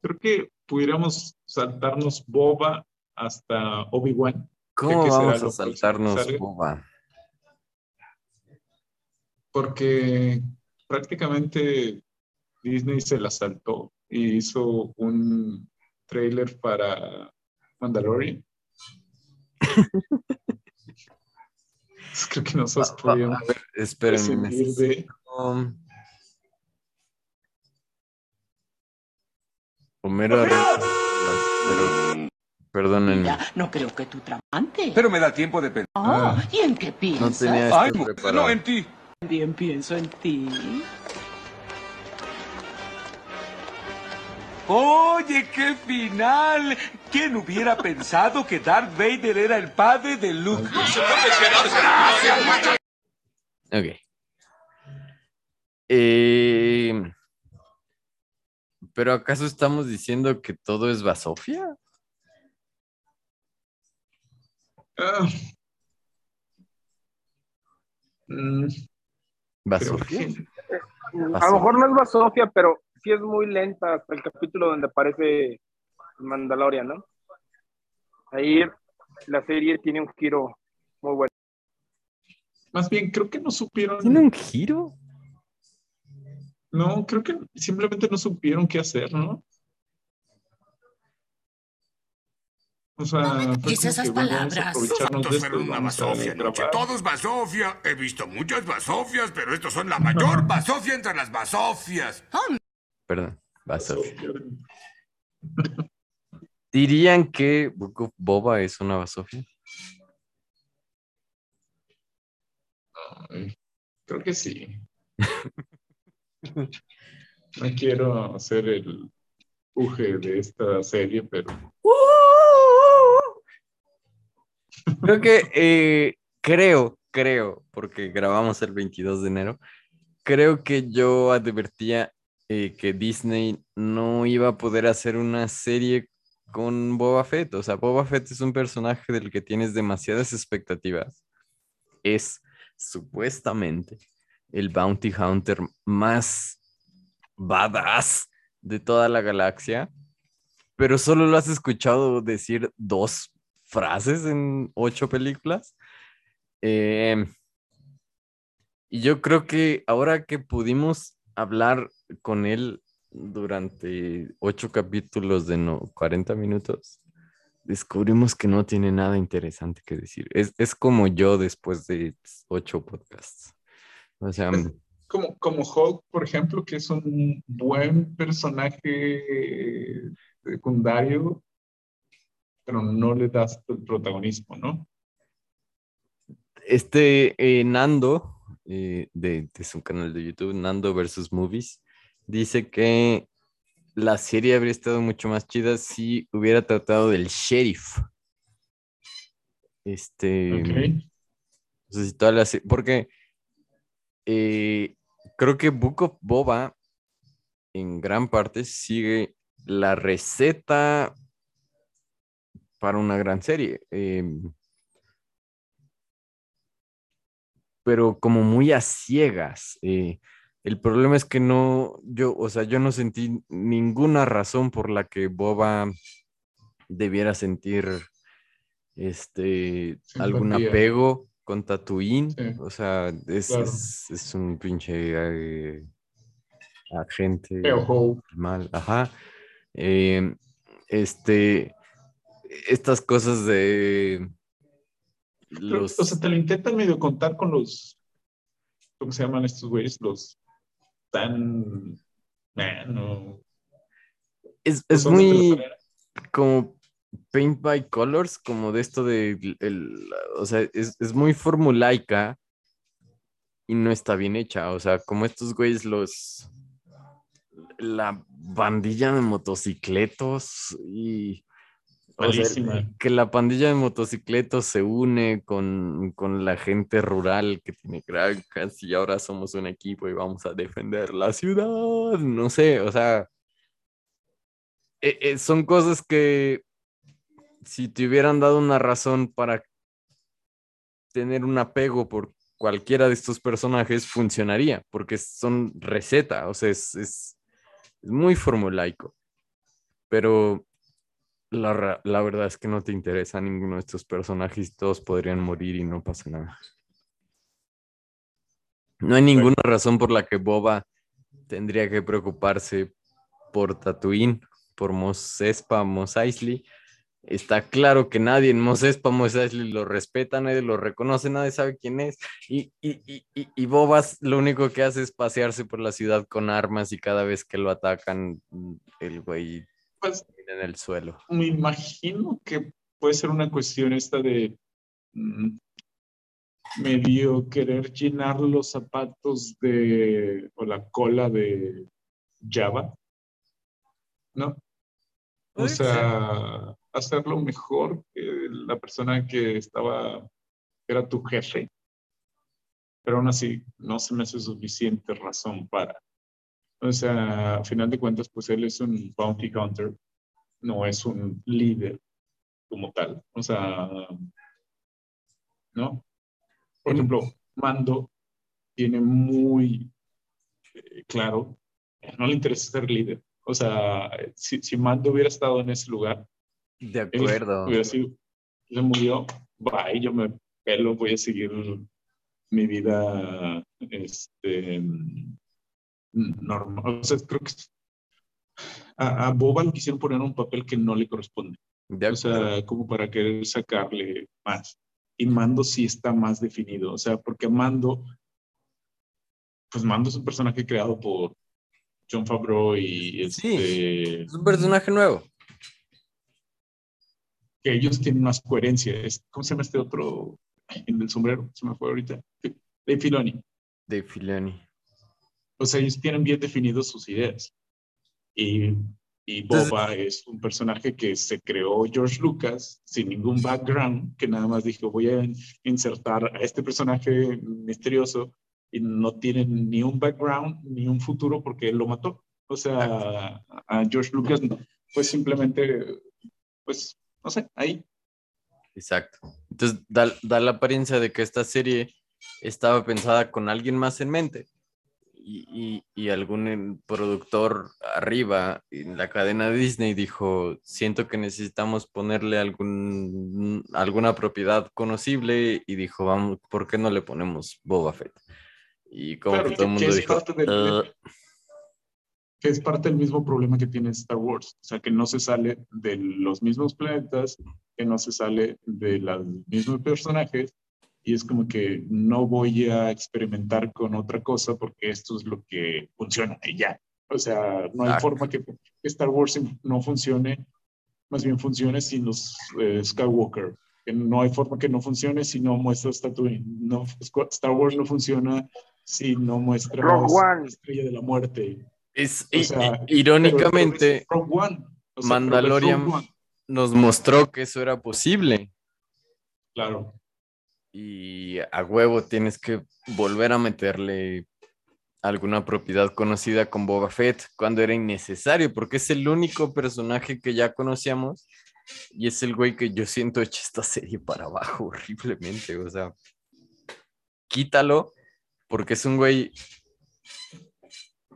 Creo que pudiéramos saltarnos Boba hasta Obi-Wan. ¿Cómo ¿Qué será vamos a saltarnos? Boba? porque prácticamente Disney se la saltó y hizo un trailer para Mandalorian. <laughs> <laughs> Creo que nosotros podíamos a ver, espérenme. prescindir de... Homero Arroyo, pero perdónenme, Ya, no creo que tú tramante. Pero me da tiempo de pensar. Ah, ¿y en qué no piensas? tenía Ay, esto mujer, preparado. no en ti. También pienso en ti. Oye, qué final. ¿Quién hubiera pensado que Darth Vader era el padre de Luke? Ok. Eh, ¿Pero acaso estamos diciendo que todo es basofia? Que- A lo mejor no es Basofia, pero sí es muy lenta hasta el capítulo donde aparece Mandalorian, ¿no? Ahí la serie tiene un giro muy bueno. Más bien, creo que no supieron... ¿Tiene un giro? No, creo que simplemente no supieron qué hacer, ¿no? O sea, como esas palabras. aprovecharnos de Todos esto fueron una basofia. Todos basofia. He visto muchas basofias, pero estos son la mayor basofia entre las basofias. Perdón, basofia. <laughs> ¿Dirían que Book of Boba es una basofia? Ay, creo que sí. <laughs> <laughs> No quiero hacer el uge de esta serie, pero <laughs> Creo que, eh, creo, creo, porque grabamos el 22 de enero, creo que yo advertía eh, que Disney no iba a poder hacer una serie con Boba Fett. O sea, Boba Fett es un personaje del que tienes demasiadas expectativas. Es supuestamente el bounty hunter más badass de toda la galaxia, pero solo lo has escuchado decir dos frases en ocho películas. Eh, y yo creo que ahora que pudimos hablar con él durante ocho capítulos de no, 40 minutos, descubrimos que no tiene nada interesante que decir. Es, es como yo después de ocho podcasts. O sea, como, como Hulk, por ejemplo, que es un buen personaje secundario, pero no le das el protagonismo, ¿no? este eh, Nando, eh, de, de su canal de YouTube, Nando versus Movies, dice que la serie habría estado mucho más chida si hubiera tratado del sheriff. Este. Ok. no sé si toda la se- porque eh, creo que Book of Boba en gran parte sigue la receta para una gran serie. em, pero como muy a ciegas. eh, el problema es que no, yo, o sea, yo no sentí ninguna razón por la que Boba debiera sentir este algún apego con Tatooine. Sí. O sea, es, Claro. es, es un pinche eh, agente mal, ajá. Eh, este, estas cosas de los O sea, te lo intentan medio contar con los. ¿Cómo se llaman estos güeyes? Los tan. Man, o- es, muy como paint by colors, como de esto de, el, o sea, es, es muy formulaica y no está bien hecha, o sea, como estos güeyes los, la bandilla de motocicletos y, o sea, que la pandilla de motocicletos se une con, con la gente rural que tiene granjas y ahora somos un equipo y vamos a defender la ciudad, no sé, o sea, eh, eh, son cosas que si te hubieran dado una razón para tener un apego por cualquiera de estos personajes, funcionaría, porque son receta, o sea, es, es, es muy formulaico. Pero la, la verdad es que no te interesa ninguno de estos personajes, todos podrían morir y no pasa nada. No hay ninguna razón por la que Boba tendría que preocuparse por Tatooine, por Mos Espa, Mos Eisley. Está claro que nadie en Mos Espa, Mos Eisley lo respeta, nadie lo reconoce, nadie sabe quién es. Y, y, y, y, y Boba lo único que hace es pasearse por la ciudad con armas y cada vez que lo atacan, mm, el güey Pues en el suelo. me imagino que puede ser una cuestión esta de mm, medio querer llenar los zapatos de o la cola de Java, ¿no? O sea, hacerlo mejor que la persona que estaba, era tu jefe. Pero aún así, no se me hace suficiente razón para. O sea, a final de cuentas, pues él es un bounty hunter, no es un líder como tal. O sea, ¿no? Por ejemplo, Mando tiene muy eh, claro, no le interesa ser líder. O sea, si, si Mando hubiera estado en ese lugar, De acuerdo. hubiera sido, se murió, bye, yo me pelo, voy a seguir mi vida este, normal. O sea, creo que a, a Boba lo quisieron poner un papel que no le corresponde. De O sea, como para querer sacarle más. Y Mando sí está más definido. O sea, porque Mando, pues Mando es un personaje creado por John Favreau y Sí. este, es un personaje nuevo. Que ellos tienen más coherencia. Es- ¿Cómo se llama este otro? El del sombrero, se me fue ahorita. De Filoni. De Filoni. O sea, ellos tienen bien definidos sus ideas. Y, y Entonces- Boba es un personaje que se creó George Lucas sin ningún background, que nada más dijo, voy a insertar a este personaje misterioso y no tiene ni un background ni un futuro porque él lo mató. O sea, a George Lucas no, pues simplemente, pues, no sé, ahí. Exacto. Entonces da, da la apariencia de que esta serie estaba pensada con alguien más en mente. Y, y- y algún eh, productor arriba en la cadena de Disney dijo, siento que necesitamos ponerle algún, alguna propiedad conocible y dijo, vamos, ¿por qué no le ponemos Boba Fett? Y como Claro, que todo el mundo dijo, del- "Uh, que es parte del mismo problema que tiene Star Wars, o sea, que no se sale de los mismos planetas, que no se sale de los mismos personajes, y es como que no voy a experimentar con otra cosa porque esto es lo que funciona y ya. O sea, no hay forma que Star Wars no funcione, más bien funcione sin los eh, Skywalker. Que no hay forma que no funcione si no muestras Tatooine. No, Star Wars no funciona si no muestras Rogue One. la Estrella de la Muerte. Es, O sea, irónicamente, One. O sea, Mandalorian nos mostró que eso era posible. Claro. y a huevo tienes que volver a meterle alguna propiedad conocida con Boba Fett cuando era innecesario, porque es el único personaje que ya conocíamos y es el güey que yo siento echa esta serie para abajo <laughs> horriblemente, o sea, quítalo porque es un güey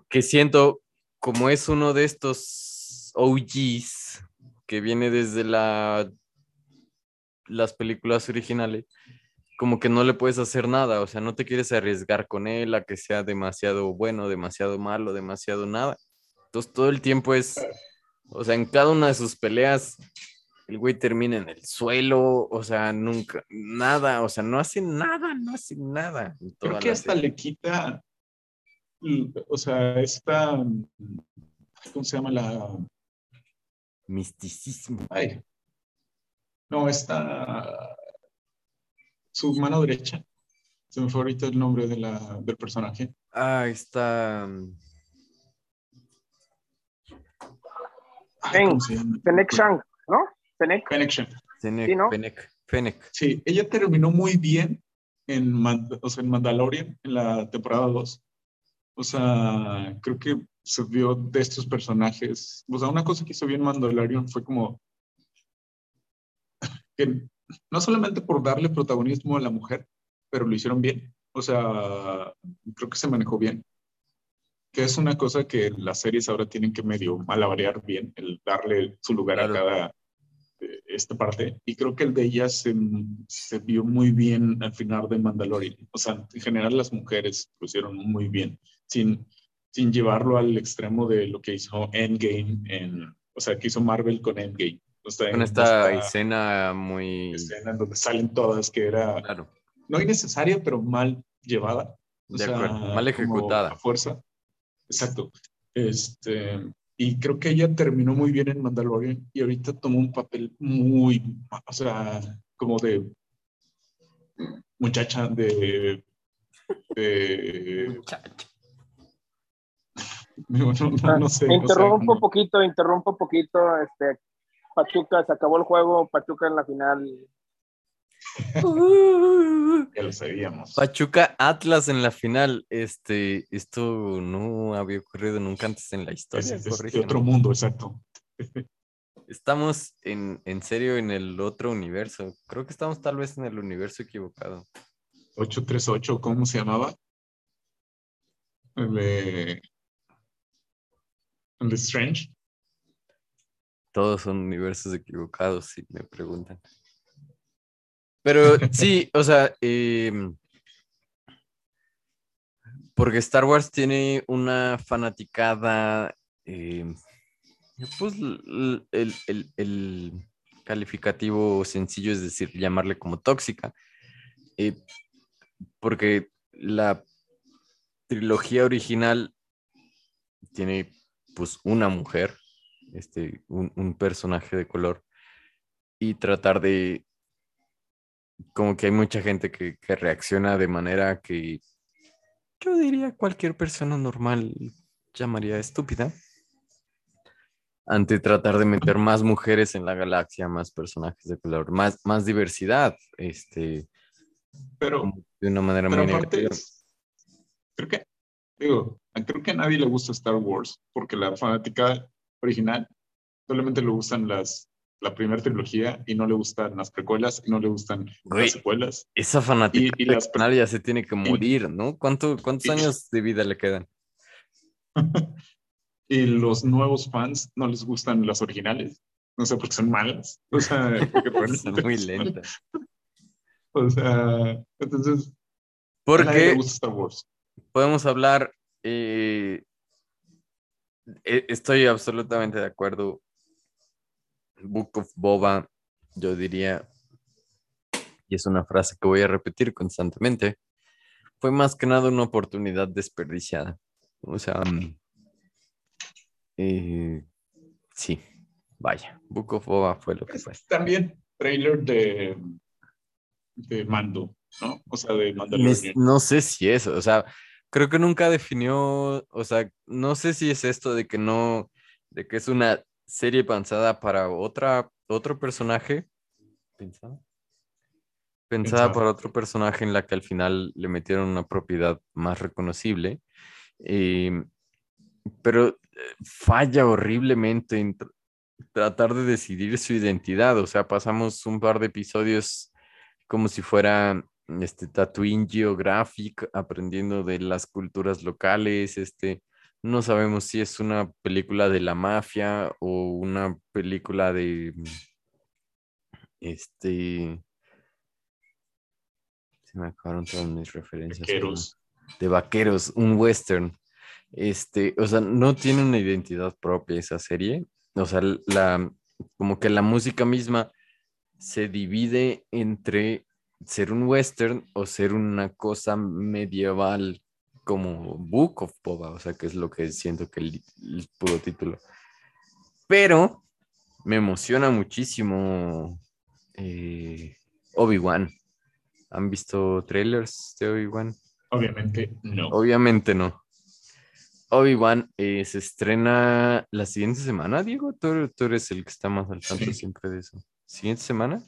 que siento como es uno de estos OGs que viene desde la las películas originales, como que no le puedes hacer nada, o sea, no te quieres arriesgar con él a que sea demasiado bueno, demasiado malo, demasiado nada. Entonces todo el tiempo es, o sea, en cada una de sus peleas, el güey termina en el suelo, o sea, nunca, nada, o sea, no hace nada, no hace nada. Creo que hasta serie. le quita, o sea, esta, ¿cómo se llama la? Misticismo. Ay. No, esta, su mano derecha. Se me fue ahorita el nombre de la, del personaje. Ah, está... mm, Feng. Fennec Shang, ¿no? Fennec. Fennec Shand. Fennec, Sí, ¿no? Fennec, Fennec. Sí, ella terminó muy bien en, Mand- o sea, en Mandalorian, en la temporada 2. O sea, creo que se vio de estos personajes. O sea, una cosa que hizo bien Mandalorian fue como <laughs> que no solamente por darle protagonismo a la mujer, pero lo hicieron bien. O sea, creo que se manejó bien. Que es una cosa que las series ahora tienen que medio malabarear bien, el darle su lugar Claro. a cada eh, esta parte. Y creo que el de ella se, se vio muy bien al final de Mandalorian. O sea, en general las mujeres lo hicieron muy bien, sin, sin llevarlo al extremo de lo que hizo Endgame, en, o sea, que hizo Marvel con Endgame. O sea, Con esta escena muy... escena en donde salen todas, que era Claro, no innecesaria, pero mal llevada. O de sea, acuerdo, mal ejecutada. A fuerza. Exacto. Este, y creo que ella terminó muy bien en Mandalorian y ahorita tomó un papel muy, o sea, como de muchacha de. de no, <laughs> no- no- no sé. o sea, interrumpo un poquito, interrumpo un poquito. Este, Pachuca, se acabó el juego, Pachuca en la final. <laughs> ya lo sabíamos. Pachuca Atlas en la final. Este, esto no había ocurrido nunca antes en la historia. es de otro mundo, exacto. <laughs> Estamos en, en serio en el otro universo. Creo que estamos tal vez en el universo equivocado. 838, ¿cómo se llamaba? El el de Strange. Todos son universos equivocados, si me preguntan. Pero <laughs> sí, o sea, em, porque Star Wars tiene una fanaticada, em, pues el, el- el calificativo sencillo, es decir, llamarle como tóxica, eh, porque la trilogía original tiene pues una mujer, este, un, un personaje de color, y tratar de, como que hay mucha gente que, que reacciona de manera que yo diría cualquier persona normal llamaría estúpida ante tratar de meter más mujeres en la galaxia, más personajes de color, más, más diversidad, este, Pero, de una manera pero muy aparte, negativa. es- creo que, digo, creo que a nadie le gusta Star Wars, porque la fanática original solamente le gustan las, la primera trilogía y no le gustan las precuelas y no le gustan Güey, las secuelas. Esa fanática y las ya se tiene que morir, ¿no? ¿Cuánto, ¿Cuántos y- años de vida le quedan? <laughs> y los nuevos fans no les gustan las originales. No sé, porque son malas. O sea, porque <laughs> Son muy lentas. O sea, entonces, Porque gusta Star Wars. podemos hablar, eh, e- estoy absolutamente de acuerdo. Book of Boba, yo diría, y es una frase que voy a repetir constantemente, fue más que nada una oportunidad desperdiciada. O sea, mm, eh, sí, vaya, Book of Boba fue lo que fue. También trailer de, de Mando, ¿no? O sea, de Mandalorian. No sé si eso, o sea, creo que nunca definió, o sea, no sé si es esto de que no, de que es una serie pensada para otra, otro personaje, pensada, pensada para otro personaje en la que al final le metieron una propiedad más reconocible, eh, pero eh, falla horriblemente en tr- tratar de decidir su identidad, o sea, pasamos un par de episodios como si fuera este Tatooine Geographic, aprendiendo de las culturas locales, este, no sabemos si es una película de la mafia o una película de este se me acabaron todas mis referencias. perdón. Vaqueros. De vaqueros, un western. Este, o sea, no tiene una identidad propia esa serie. O sea, la, como que la música misma se divide entre ser un western o ser una cosa medieval como Book of Boba, o sea, que es lo que siento que el, el puro título. Pero me emociona muchísimo eh, Obi-Wan. ¿Han visto trailers de Obi-Wan? Obviamente no. Obviamente no. Obi-Wan eh, se estrena la siguiente semana, Diego. Tú, tú eres el que está más al tanto Sí. siempre de eso. ¿Siguiente semana?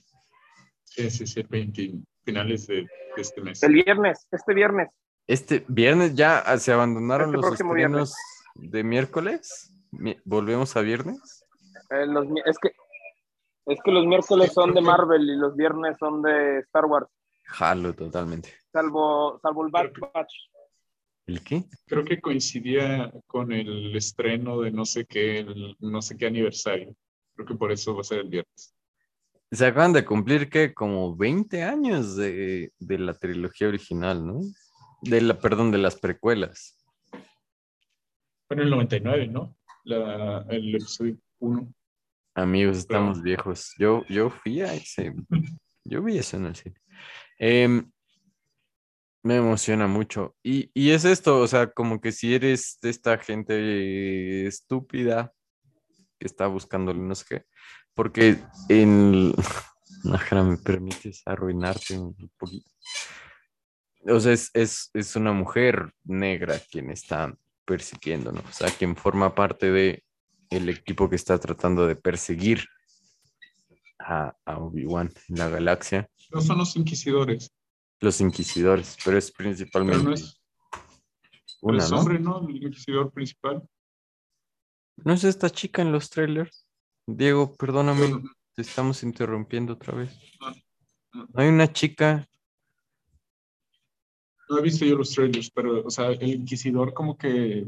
Sí, sí, sí, 20 finales de, de este mes. El viernes, este viernes. Este viernes ya ah, se abandonaron Este los viernes. estrenos de miércoles. Mi- ¿Volvemos a viernes? Eh, los es, que, es que los miércoles son de Marvel y los viernes son de Star Wars, Jalo totalmente. salvo, salvo el Bad Batch. ¿El qué? Creo que coincidía con el estreno de no sé qué, el no sé qué aniversario. Creo que por eso va a ser el viernes. Se acaban de cumplir que como 20 años de, de la trilogía original, ¿no? De la, perdón, de las precuelas. Fue en el 99, ¿no? La, el episodio 1. Amigos, estamos viejos. Yo, yo fui a ese. Yo vi eso en el cine. Em, me emociona mucho. Y, y es esto, o sea, como que si eres de esta gente estúpida que está buscando no sé qué, porque en. Ajá, <laughs> me permites arruinarte un poquito. O sea, es, es, es una mujer negra quien está persiguiendo, ¿no? O sea, quien forma parte de el equipo que está tratando de perseguir a, a Obi-Wan en la galaxia, No son los inquisidores. los inquisidores, pero es Pero principalmente no es, pero una, es ¿no? hombre, ¿no? El inquisidor principal. ¿No es esta chica en los trailers? Diego, perdóname, Pero- te estamos interrumpiendo otra vez. no, no. ¿No hay una chica? No he visto yo los trailers, pero, o sea, el inquisidor como que...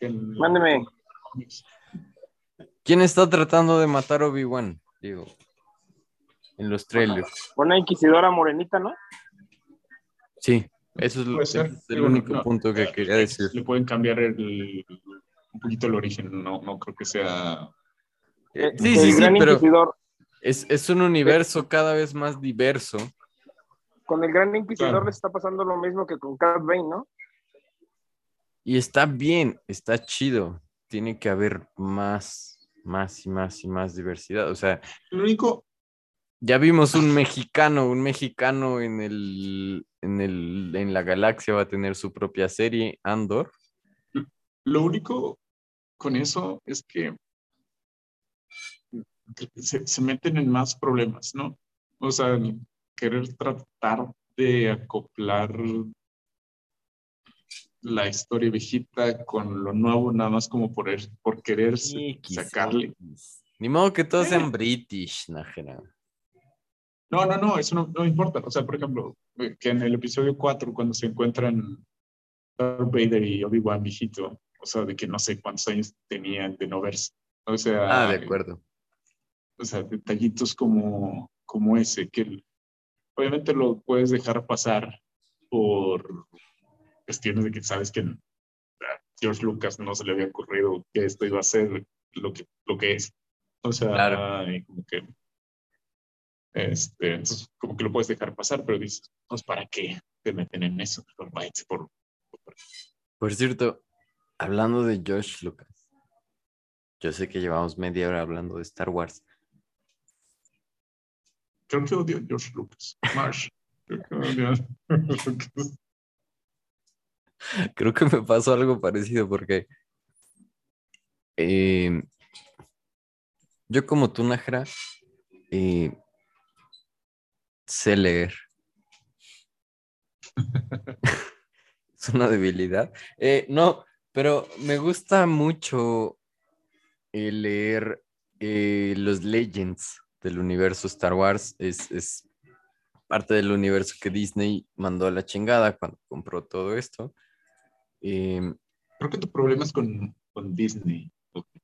Mándeme. ¿Quién está tratando de matar a Obi-Wan? Diego, en los trailers. Una inquisidora morenita, ¿no? Sí, eso es, lo- Puede ser. ese es el único no, punto que quería decir. Le pueden cambiar el, un poquito el origen, no, no creo que sea... Eh, sí, sí, sí, pero... Es, es un universo cada vez más diverso. Con el Gran Inquisidor Claro. le está pasando lo mismo que con Cat Bane, ¿no? Y está bien, está chido. Tiene que haber más, más y más y más diversidad. O sea, Lo único, ya vimos un mexicano, un mexicano en el, en el, en la galaxia va a tener su propia serie, Andor. lo único con eso es que se, se meten en más problemas, ¿no? O sea, querer tratar de acoplar la historia viejita con lo nuevo, nada más como por, er- por querer Sí, sacarle. Ni modo que todos Eh. sean british, Nájera. No, no, no, eso no, no importa. O sea, por ejemplo, eh, que en el episodio 4, cuando se encuentran Darth Vader y Obi-Wan viejito, o sea, de que no sé cuántos años tenían de no verse. O sea, Ah, de acuerdo. O sea, detallitos como, como ese, que obviamente lo puedes dejar pasar por cuestiones de que sabes que a George Lucas no se le había ocurrido que esto iba a ser lo que, lo que es. O sea, Claro. y como que, este, entonces, como que lo puedes dejar pasar, pero dices, pues, ¿para qué te meten en eso? Váyanse por, por- Por cierto, hablando de George Lucas, yo sé que llevamos media hora hablando de Star Wars. Creo que odio a George Lucas. Marsh. Creo que odio a George Lucas. Creo que me pasó algo parecido porque eh, yo como tú, Najra, eh, sé leer. <laughs> es una debilidad. Eh, no, pero me gusta mucho leer los legends del universo Star Wars. Es, es parte del universo que Disney mandó a la chingada cuando compró todo esto. Em, Creo que tu problema es con, con Disney.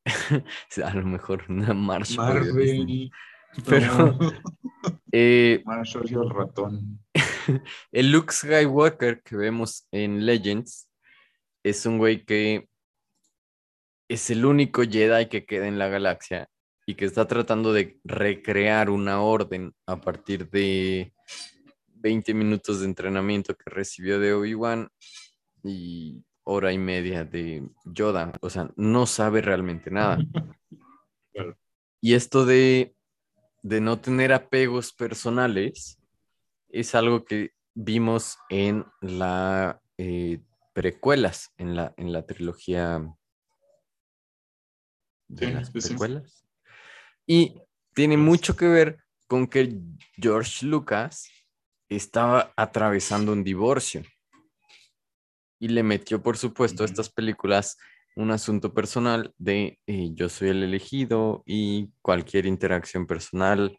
<laughs> a lo mejor una marcha. Marvel. Pero no. <laughs> eh, Marshall y el ratón. <laughs> el Luke Skywalker que vemos en Legends es un güey que es el único Jedi que queda en la galaxia y que está tratando de recrear una orden a partir de 20 minutos de entrenamiento que recibió de Obi-Wan y hora y media de Yoda. O sea, no sabe realmente nada. <laughs> Claro. Y esto de, de no tener apegos personales es algo que vimos en la eh, precuelas, en la, en la trilogía de Sí, las sí, precuelas. Y tiene mucho que ver con que George Lucas estaba atravesando un divorcio. Y le metió, por supuesto, a estas películas un asunto personal de eh, yo soy el elegido y cualquier interacción personal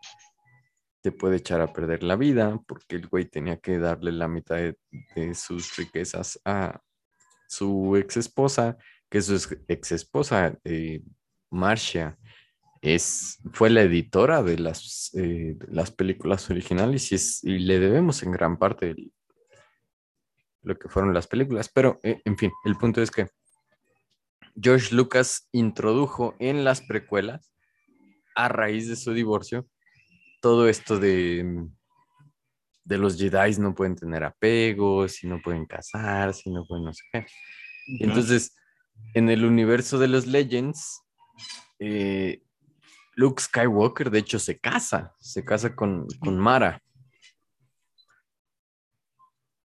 te puede echar a perder la vida porque el güey tenía que darle la mitad de, de sus riquezas a su ex esposa, que su ex esposa, Marcia, es, fue la editora de las, eh, las películas originales y, es, y le debemos en gran parte el- lo que fueron las películas. Pero, eh, en fin, el punto es que George Lucas introdujo en las precuelas, a raíz de su divorcio, todo esto de, de los Jedi no pueden tener apegos, y no pueden casarse, y no pueden no sé qué. Entonces, en el universo de los Legends, eh, Luke Skywalker, de hecho, se casa, se casa con, con Mara.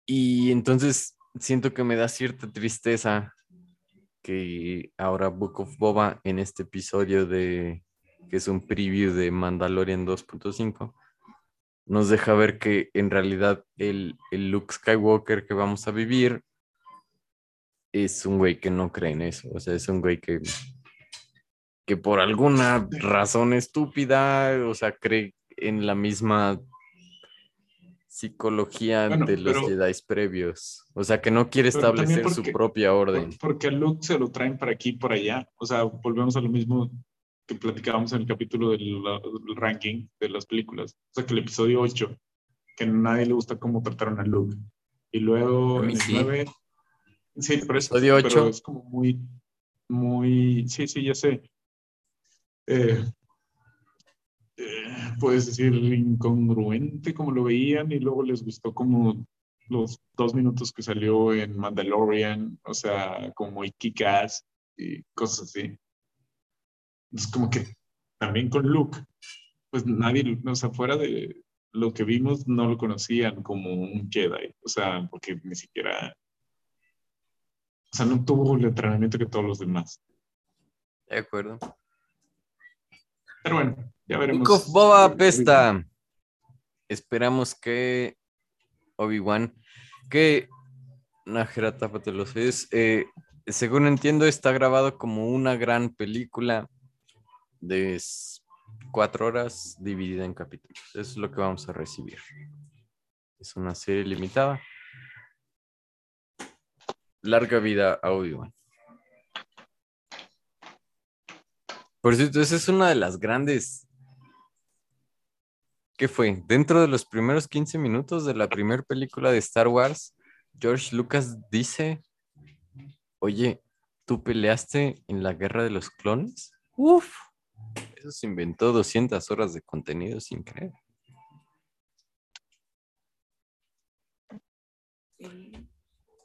Y entonces siento que me da cierta tristeza que ahora Book of Boba en este episodio de que es un preview de Mandalorian 2.5 nos deja ver que en realidad el, el Luke Skywalker que vamos a vivir es un güey que no cree en eso, o sea, es un güey que que por alguna razón estúpida, o sea, cree en la misma psicología Bueno, de los pero- Jedi previos. O sea, que no quiere establecer su propia orden. Por- Porque a Luke se lo traen para aquí y por allá. O sea, volvemos a lo mismo que platicábamos en el capítulo del, del ranking de las películas. O sea, que el episodio 8, que a nadie le gusta cómo trataron a Luke. Y luego en el sí. 9, sí, pero, es, Episodio pero ocho. es como muy, muy, sí, sí, ya sé. Eh, eh, puedes decir, incongruente como lo veían y luego les gustó como los dos minutos que salió en Mandalorian, o sea, como muy kick-ass y cosas así. Es como que también con Luke, pues nadie, o sea, fuera de lo que vimos, no lo conocían como un Jedi, o sea, porque ni siquiera, o sea, no tuvo el entrenamiento que todos los demás. De acuerdo. Pero bueno, ya veremos. Boba Pesta. Esperamos que Obi-Wan, que Najera, tápate los ojos. Eh, según entiendo, está grabado como una gran película de cuatro horas dividida en capítulos. Eso es lo que vamos a recibir. Es una serie limitada. Larga vida a Obi-Wan. Por cierto, esa es una de las grandes. ¿Qué fue? Dentro de los primeros 15 minutos de la primera película de Star Wars, George Lucas dice: Oye, ¿tú peleaste en la guerra de los clones? Uf, eso se inventó 200 horas de contenido sin creer.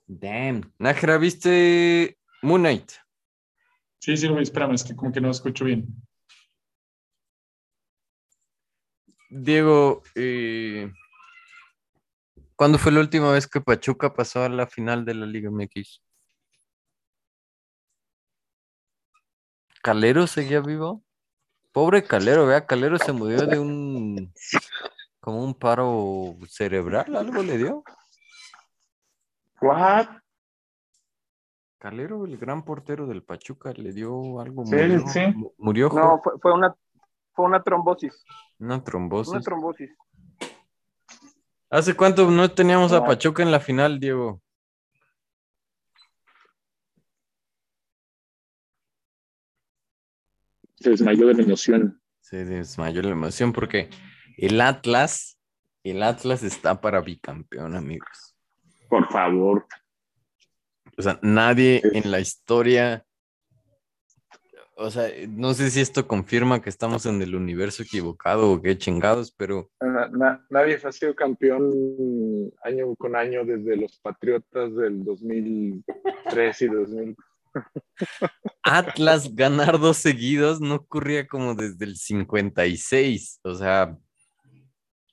Damn. Nájera, ¿viste Moon Knight? Sí, sí, vi, espérame, es que como que no escucho bien. Diego, eh, ¿cuándo fue la última vez que Pachuca pasó a la final de la Liga MX? ¿Calero seguía vivo? Pobre Calero, vea, Calero se murió de un como un paro cerebral, algo le dio. ¿What? Calero, el gran portero del Pachuca, le dio algo. Sí, murió, sí. mu- murió No, fue, fue una, fue una trombosis. una trombosis. Una trombosis. ¿Hace cuánto no teníamos a. Pachuca en la final, Diego? Se desmayó de la emoción. Se desmayó la emoción porque el Atlas, el Atlas está para bicampeón, amigos. Por favor. O sea, nadie en la historia, o sea, no sé si esto confirma que estamos en el universo equivocado o qué chingados, pero Na- na- nadie ha sido campeón año con año desde los Patriotas del 2003 y 2000. <laughs> Atlas ganar dos seguidos no ocurría como desde el 56. O sea,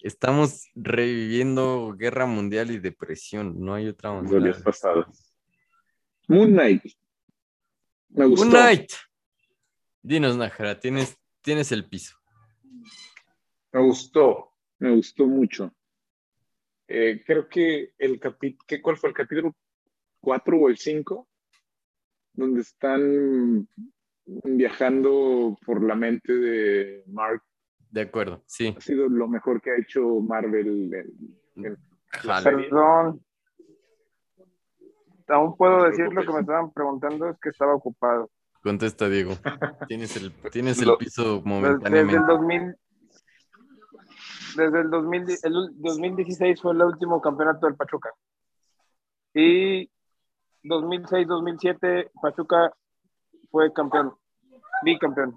estamos reviviendo guerra mundial y depresión. No hay otra Los manera. días pasados. Moon Knight. Me gustó. Good night. Dinos, Najara, tienes, tienes el piso. Me gustó. Me gustó mucho. Eh, creo que el capítulo, ¿cuál fue el capítulo? ¿Cuatro o el cinco? Donde están viajando por la mente de Mark. De acuerdo, sí. Ha sido lo mejor que ha hecho Marvel. Perdón. Aún puedo decir lo que me estaban preguntando, es que estaba ocupado. Contesta, Diego. Tienes el, tienes el piso Desde, desde momentáneamente. el 2000, desde el, 2000, el 2016 fue el último campeonato del Pachuca. Y 2006-2007 Pachuca fue campeón, bicampeón.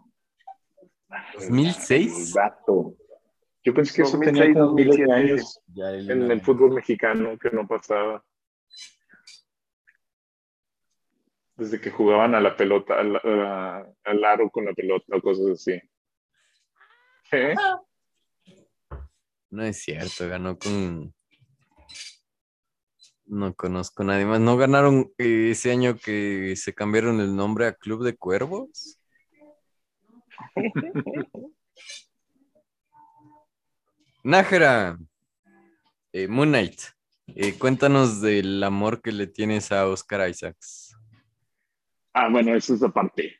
El ¿2006? vato. Yo pensé que eso 2006, tenía como miles de 2007. años Ya el- en el fútbol mexicano que no pasaba. Desde que jugaban a la pelota, al, al aro con la pelota o cosas así. ¿Qué? No es cierto, ganó con. No conozco a nadie más. ¿No ganaron eh, ese año que se cambiaron el nombre a Club de Cuervos? <laughs> Nájera, eh, Moon Knight, eh, cuéntanos del amor que le tienes a Oscar Isaacs. Ah, bueno, eso es aparte.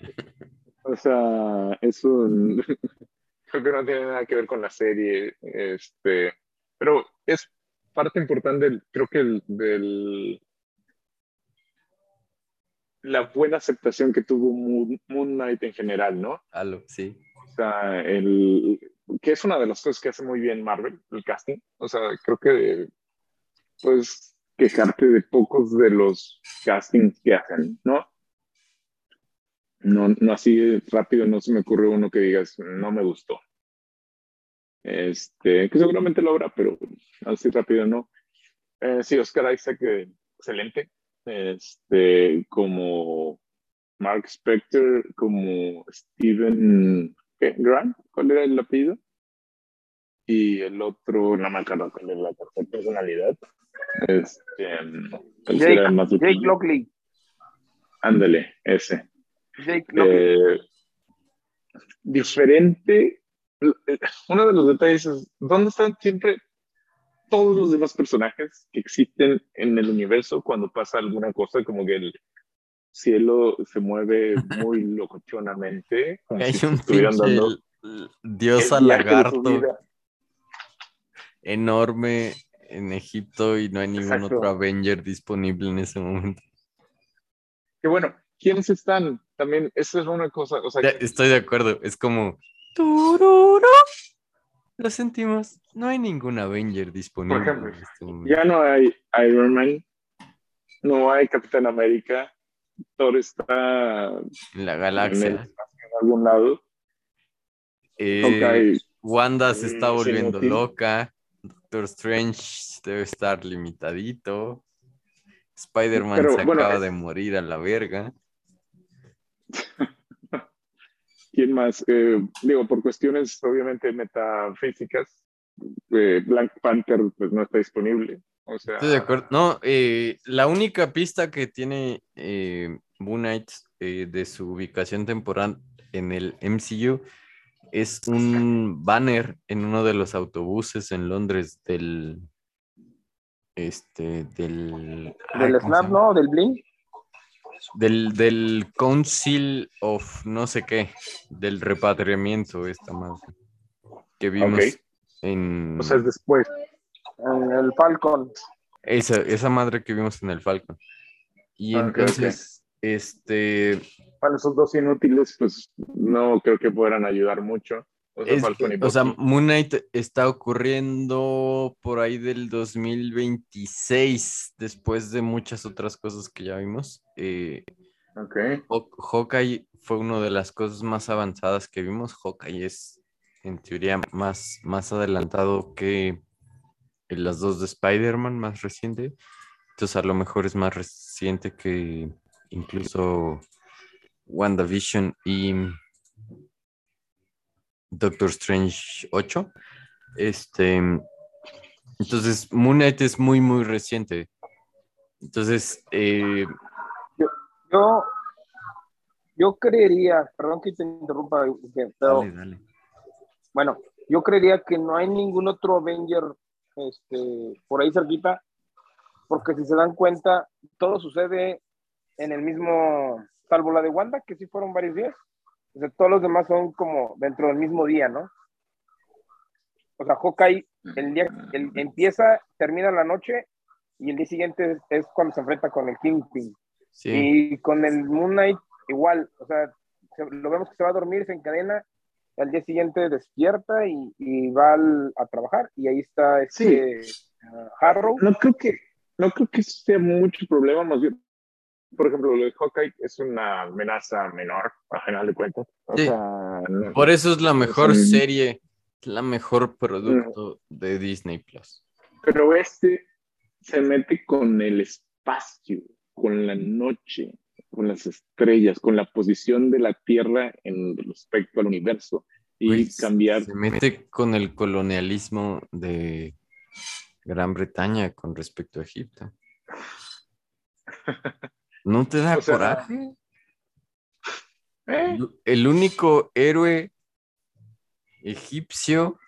<laughs> O sea, eso <laughs> creo que no tiene nada que ver con la serie, este, pero es parte importante, del- creo que el- del la buena aceptación que tuvo Moon, Moon Knight en general, ¿no? Halo, sí. O sea, el, que es una de las cosas que hace muy bien Marvel, el casting. O sea, creo que puedes quejarte de pocos de los castings que hacen, ¿no? No, no así rápido, no se me ocurre uno que digas, no me gustó. Este, que seguramente lo habrá, pero así rápido no. Eh, sí, Oscar Isaac, excelente. Este, como Mark Spector, como Steven ¿qué? Grant, ¿cuál era el apellido? Y el otro, no me acuerdo cuál es la tercera personalidad. Este, que era Jake, más Jake loquillo. Lockley. Ándale, ese. Jake Lockley. Eh, diferente. eh, Uno de los detalles es, ¿dónde están siempre todos los demás personajes que existen en el universo cuando pasa alguna cosa como que el cielo se mueve muy <laughs> locochonamente? como Hay si un estuvieran pinche dando diosa lagarto enorme en Egipto y no hay ningún Exacto. otro Avenger disponible en ese momento. Que bueno, ¿quiénes están? También, esa es una cosa, o sea, Ya, estoy de acuerdo, es como... "Tururú". Lo sentimos, no hay ningún Avenger disponible ejemplo, en este momento. ya no hay Iron Man, no hay Capitán América, Thor está En la en, el galaxia. en algún lado. Eh, Wanda se Mm, está es volviendo loca. Doctor Strange debe estar limitadito. Spider-Man se acaba de morir a la verga. <laughs> ¿Quién más? Eh, digo, por cuestiones obviamente metafísicas, eh, Black Panther pues no está disponible. O sea, Estoy de acuerdo. No, eh, la única pista que tiene Moon Knight de su ubicación temporal en el MCU es un banner en uno de los autobuses en Londres del. Este, del. Del ¿cómo se Snap? ¿no? Del Blink. Del, del Council of no sé qué, del repatriamiento, esta madre. Que vimos en. o sea, es después. En el Falcon. Esa, esa madre que vimos en el Falcon. Y Ah, ok, entonces, este. Bueno, esos dos inútiles, pues no creo que puedan ayudar mucho. O sea, o Bucky. Moon Knight está ocurriendo por ahí del 2026, después de muchas otras cosas que ya vimos. Eh, Ok. Haw- Hawkeye fue una de las cosas más avanzadas que vimos. Hawkeye es, en teoría, más, más adelantado que las dos de Spider-Man más reciente. Entonces, a lo mejor es más reciente que incluso WandaVision y Doctor Strange 8. Este, entonces, Moon Knight es muy, muy reciente. Entonces, eh, Yo, yo creería, perdón que te interrumpa, pero dale, dale. bueno, yo creería que no hay ningún otro Avenger este, por ahí cerquita, porque si se dan cuenta, todo sucede en el mismo, salvo la de Wanda, que sí fueron varios días, o sea, todos los demás son como dentro del mismo día, ¿no? O sea, Hawkeye, el día, el, empieza, termina la noche, y el día siguiente es, es cuando se enfrenta con el Kingpin. Sí. Y con el Moon Knight igual, o sea, se- lo vemos que se va a dormir, se encadena, al día siguiente despierta y, y va al- a trabajar y ahí está este ah, Harrow. No creo que, no creo que sea mucho problema, más bien. Por ejemplo, lo de Hawkeye es una amenaza menor, a final de cuentas. O Sí. sea, no- Por eso es la mejor Sí. serie, la mejor producto de Disney Plus. Pero este se mete con el espacio, con la noche, con las estrellas, con la posición de la Tierra en respecto al universo y Güey, cambiar. Se mete con el colonialismo de Gran Bretaña con respecto a Egipto. <laughs> ¿No te da O sea, coraje? ¿eh? El- único héroe egipcio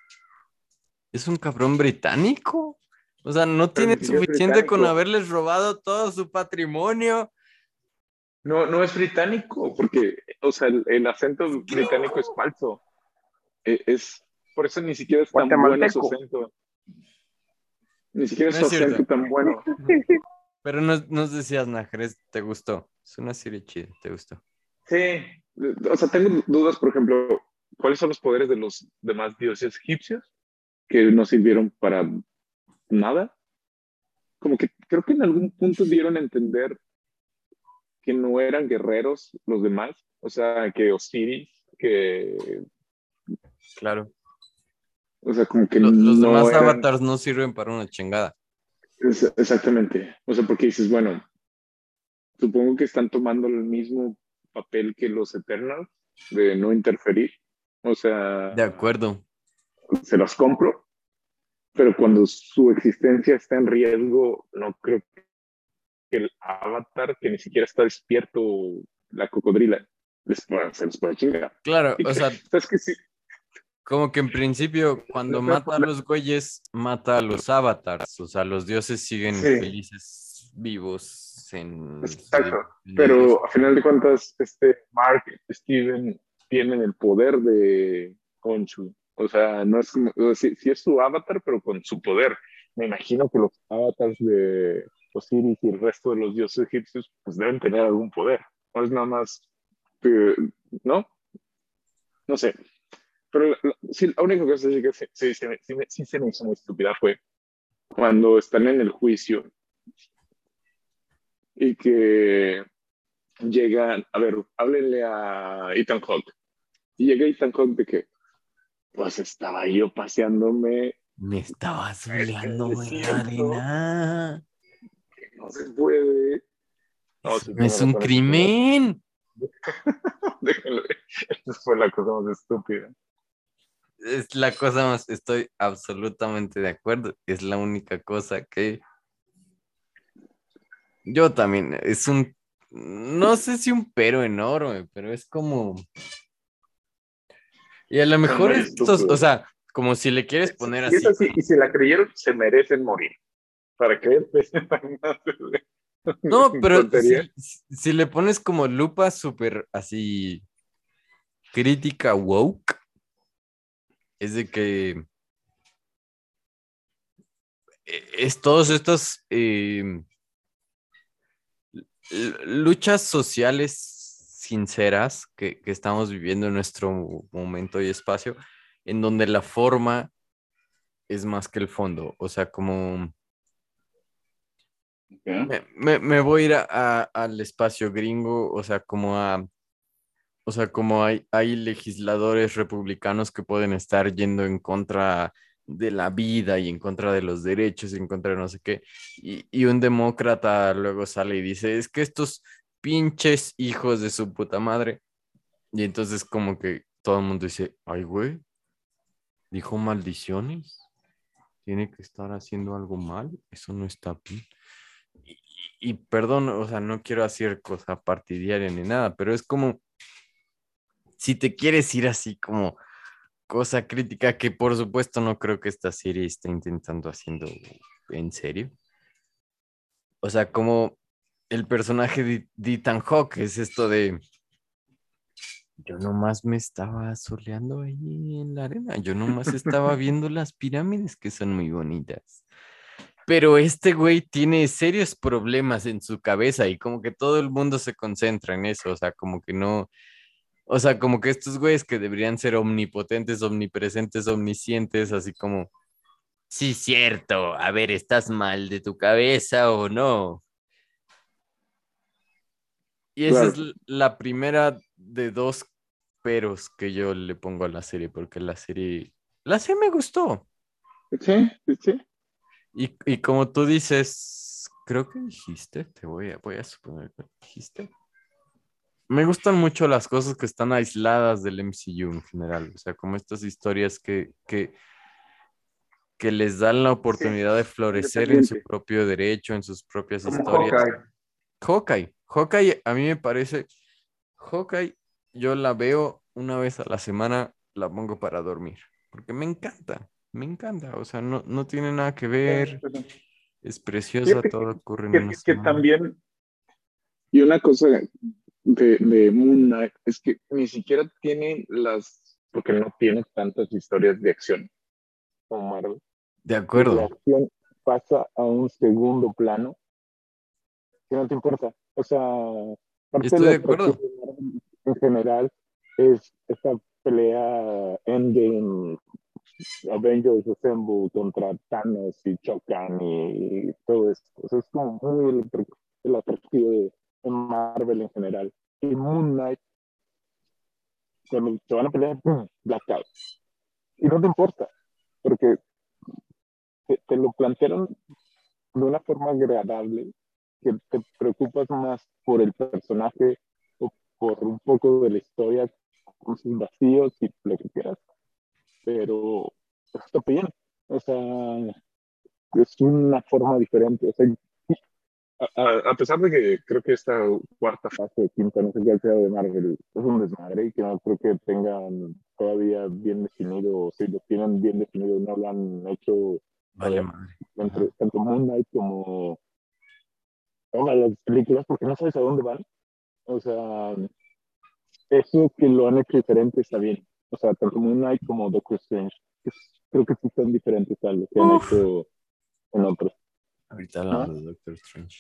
es un cabrón británico. O sea, no tiene suficiente con haberles robado todo su patrimonio. No, no es británico, porque, o sea, el, el acento británico es falso. E- Es, por eso ni siquiera es tan bueno su acento. Ni siquiera es No su es acento tan bueno. <laughs> Pero nos, nos decías, Najares, ¿te gustó? Es una serie chida, ¿te gustó? Sí, o sea, tengo dudas, por ejemplo, ¿cuáles son los poderes de los demás dioses egipcios que no sirvieron para nada? Como que creo que en algún punto dieron a entender que no eran guerreros los demás, o sea, que Osiris, que Claro. O sea, como que Los, los no demás eran- avatars no sirven para una chingada. Es- exactamente. O sea, porque dices, bueno, supongo que están tomando el mismo papel que los Eternals, de no interferir. O sea, De acuerdo. se los compro, pero cuando su existencia está en riesgo, no creo que el avatar, que ni siquiera está despierto, la cocodrila, les pueda, se los puede chingar. Claro, o sea, ¿Sabes que sí? Como que en principio, cuando mata a los güeyes, mata a los avatars. O sea, los dioses siguen Sí. felices, vivos en. Exacto. en- Pero a final de cuentas, este Mark, Steven tienen el poder de Khonshu. O sea, no es como, sí, sí es su avatar, pero con su poder. Me imagino que los avatars de Osiris y el resto de los dioses egipcios, pues deben tener algún poder. No es nada más, que- ¿no? No sé. Pero la, la- sí, la única cosa que sí, sí, sí, se me hizo muy estúpida fue cuando están en el juicio y que llegan, a ver, háblenle a Ethan Hawke. Y llega Ethan Hawke de que, pues estaba yo paseándome, Me estaba soleando en la arena. que no se puede. No, Es no, un no, no, crimen. <laughs> déjenlo. Esa fue la cosa más estúpida. Es la cosa más, estoy absolutamente de acuerdo. Es la única cosa que yo también, es un, no sé si un pero enorme, pero es como... Y a lo mejor estos, o sea, como si le quieres poner así, así, y si la creyeron, se merecen morir. ¿Para qué? <laughs> No, pero si, si le pones como lupa súper así crítica woke, es de que eh, es todos estos eh, l- luchas sociales sinceras que, que estamos viviendo en nuestro momento y espacio, en donde la forma es más que el fondo, o sea, como... Me, me- me voy a ir a- a- al espacio gringo, o sea, como a, o sea, como hay, hay legisladores republicanos que pueden estar yendo en contra de la vida y en contra de los derechos en contra de no sé qué, y, y un demócrata luego sale y dice, es que estos pinches hijos de su puta madre, y entonces como que todo el mundo dice, ay, güey, dijo maldiciones, tiene que estar haciendo algo mal, eso no está bien y, y perdón, o sea, no quiero hacer cosa partidaria ni nada, pero es como, si te quieres ir así como cosa crítica, que por supuesto no creo que esta serie esté intentando haciendo en serio. O sea, como el personaje de, de Ethan Hawke es esto de, yo nomás me estaba soleando ahí en la arena, yo nomás estaba <laughs> viendo las pirámides que son muy bonitas. Pero este güey tiene serios problemas en su cabeza y como que todo el mundo se concentra en eso, o sea, como que no, o sea, como que estos güeyes que deberían ser omnipotentes, omnipresentes, omniscientes, así como, sí, cierto, a ver, ¿estás mal de tu cabeza o no? Y esa es Claro. la primera de dos peros que yo le pongo a la serie, porque la serie, la serie me gustó. Sí, sí, sí. Y, y como tú dices, creo que dijiste, te voy a, voy a suponer que dijiste. Me gustan mucho las cosas que están aisladas del MCU en general, o sea, como estas historias que, que, que les dan la oportunidad de florecer en su propio derecho, en sus propias Como historias. Hawkeye. Hawkeye. Hawkeye, a mí me parece. Hawkeye, yo la veo una vez a la semana, la pongo para dormir. Porque me encanta, me encanta. O sea, no, no tiene nada que ver. Es preciosa, todo ocurre en que, una que semana. también y una cosa de, de Moon Knight es que ni siquiera tiene las porque no tiene tantas historias de acción como Marvel De la acuerdo. acción pasa a un segundo plano que no te importa o sea parte Estoy la de acuerdo. de Marvel en general es esta pelea Endgame Avengers Assemble contra Thanos y chocan y todo esto. O sea, es como muy el, el atractivo de, de Marvel en general. Y Moon Knight, se van a pelear, blackout. Y no te importa. porque te, te lo plantearon de una forma agradable, que te preocupas más por el personaje o por un poco de la historia con sus vacíos y lo que quieras, pero está bien, o sea, es una forma diferente, o sea, a, pesar de que creo que esta cuarta fase o quinta, no sé qué sea de Marvel, es un desmadre y que no creo que tengan todavía bien definido, o si lo tienen bien definido, no lo han hecho Vale, eh, madre. entre, tanto Moon Knight como todas las películas, porque no sabes a dónde van. O sea, eso que lo han hecho diferente está bien. O sea, tanto Moon Knight como Doctor Strange, creo que sí son diferentes a lo que han Uf. hecho en otros. Ahorita hablamos de Doctor Strange.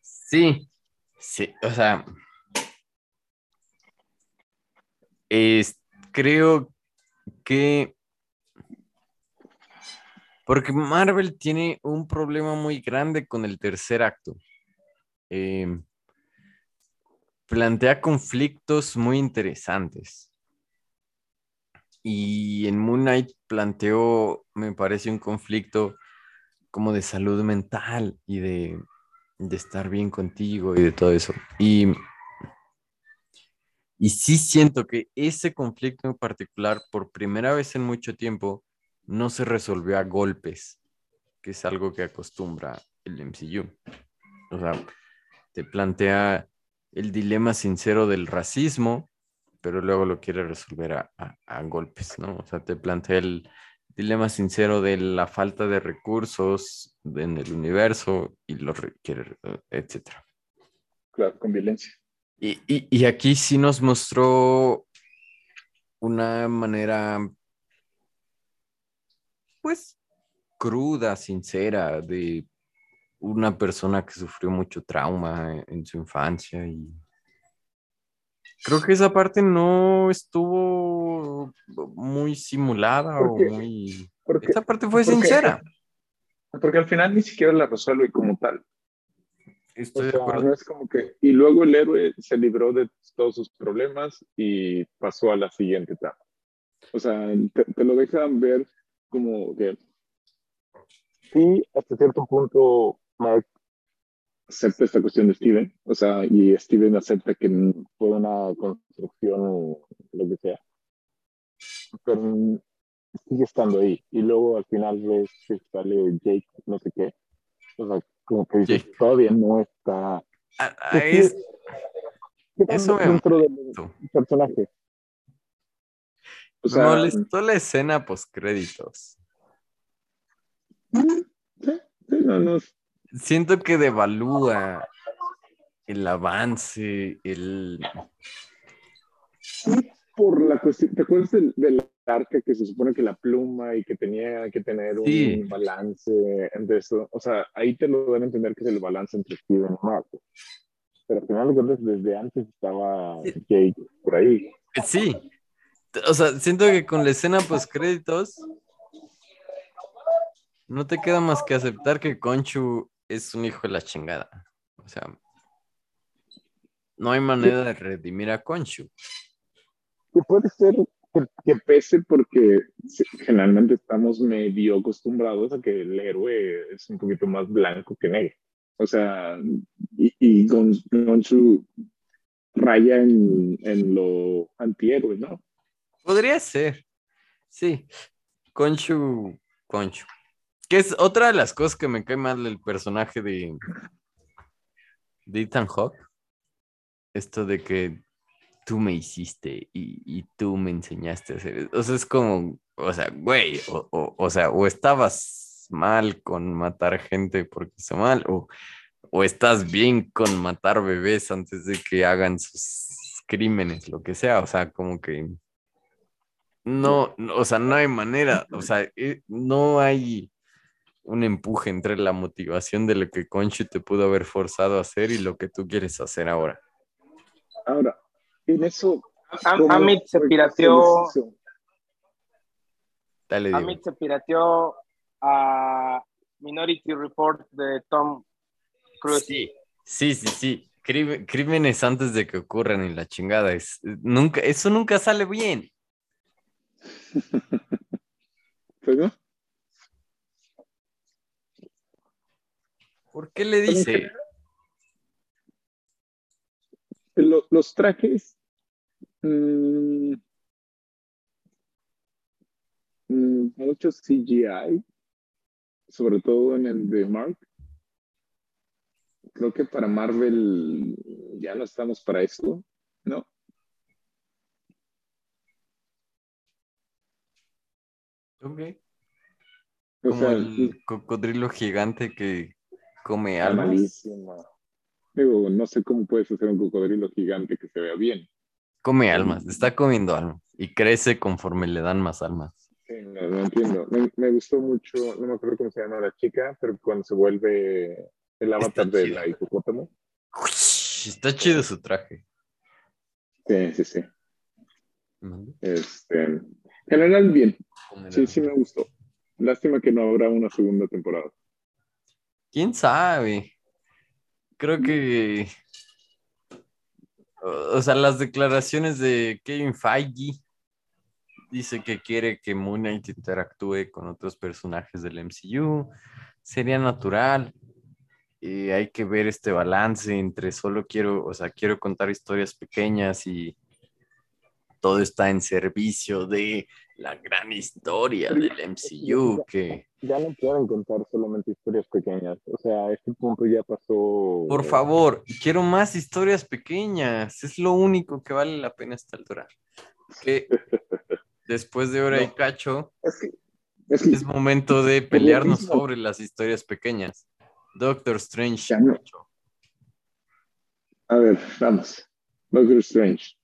Sí, sí, o sea. es- creo que. Porque Marvel tiene un problema muy grande con el tercer acto. Eh, plantea conflictos muy interesantes. Y en Moon Knight planteó, me parece, un conflicto como de salud mental y de, de estar bien contigo y de todo eso. Y, y sí siento que ese conflicto en particular, por primera vez en mucho tiempo, no se resolvió a golpes, que es algo que acostumbra el MCU. O sea, te plantea el dilema sincero del racismo, pero luego lo quiere resolver a, a- a golpes, ¿no? O sea, te plantea el dilema sincero de la falta de recursos en el universo y lo requiere, etcétera. Claro, con violencia. Y, y- y aquí sí nos mostró una manera, pues, cruda, sincera, de una persona que sufrió mucho trauma en su infancia y creo que esa parte no estuvo muy simulada o muy... Porque, Esa parte fue porque- sincera. porque al final ni siquiera la resuelve como tal. O Estoy de sea, acuerdo. no es como que. Y luego el héroe se libró de todos sus problemas y pasó a la siguiente etapa. O sea, te, te lo dejan ver como que. Sí, hasta cierto punto, Mark acepta esta cuestión de Steven. O sea, y Steven acepta que fue una construcción o lo que sea. Pero sigue estando ahí. Y luego al final ves que sale Jake, no sé qué. O sea, como que dices, Jake. todavía no está. Ah, ¿Qué es- ¿Qué eso me dentro del personaje? O sea, molestó la escena post créditos. sí, no, no, Siento que devalúa el avance, el... por la cuestión, ¿te acuerdas del, del arca que se supone que la pluma y que tenía que tener un Sí. balance entre eso? O sea, ahí te lo dan a entender que es el balance entre Steven y Mark. Pero al final de cuentas, desde antes estaba Jake por ahí. Sí. O sea, siento que con la escena post créditos no te queda más que aceptar que Conchu es un hijo de la chingada. O sea, no hay manera de redimir a Conchu. Que puede ser que, pese porque generalmente estamos medio acostumbrados a que el héroe es un poquito más blanco que negro. O sea, y, y Gon- Gonshu raya en, en lo antihéroe, ¿no? Podría ser. Sí. Conchu, Conchu. Que es otra de las cosas que me cae mal del personaje de, de Ethan Hawke. Esto de que tú me hiciste y, y tú me enseñaste a hacer. eso. O sea, es como, o sea, güey, o, o- o sea, o estabas mal con matar gente porque hizo mal, o, o estás bien con matar bebés antes de que hagan sus crímenes, lo que sea. O sea, como que no, o sea, no hay manera, o sea, eh, no hay un empuje entre la motivación de lo que Conchu te pudo haber forzado a hacer y lo que tú quieres hacer ahora. Ahora, en eso... Am- ¿cómo Amit se pirateó? Dale. Amit se pirateó a Minority Report de Tom Cruise. Sí, sí, sí, Crímenes antes de que ocurran y la chingada. Es, nunca, eso nunca sale bien. <laughs> ¿Por qué le dice? Lo- los trajes. mm, mm, mucho CGI, sobre todo en el de Mark. Creo que para Marvel ya no estamos para eso, ¿no? Ok. O Como sea, el cocodrilo gigante que come almas. malísimo. Digo, no sé cómo puedes hacer un cocodrilo gigante que se vea bien. Come almas, está comiendo almas y crece conforme le dan más almas. Sí, no, no entiendo. Me, me gustó mucho, no me acuerdo cómo se llama la chica, pero cuando se vuelve el avatar de chido. la hipopótamo. Está chido su traje. Sí, sí, sí. Este, en general, bien. Sí, sí me gustó. Lástima que no habrá una segunda temporada. ¿Quién sabe? Creo que... O sea, las declaraciones de Kevin Feige dice que quiere que Moon interactúe con otros personajes del MCU. Sería natural. Y hay que ver este balance entre solo quiero, o sea, quiero contar historias pequeñas y todo está en servicio de la gran historia del MCU que... Ya no quieren contar solamente historias pequeñas. O sea, a este punto ya pasó. Por favor, quiero más historias pequeñas. Es lo único que vale la pena a esta altura. Que <laughs> después de hora y No. cacho, Es que, es que es momento de pelearnos mismo. sobre las historias pequeñas. Doctor Strange. Ya no. A ver, vamos. Doctor Strange.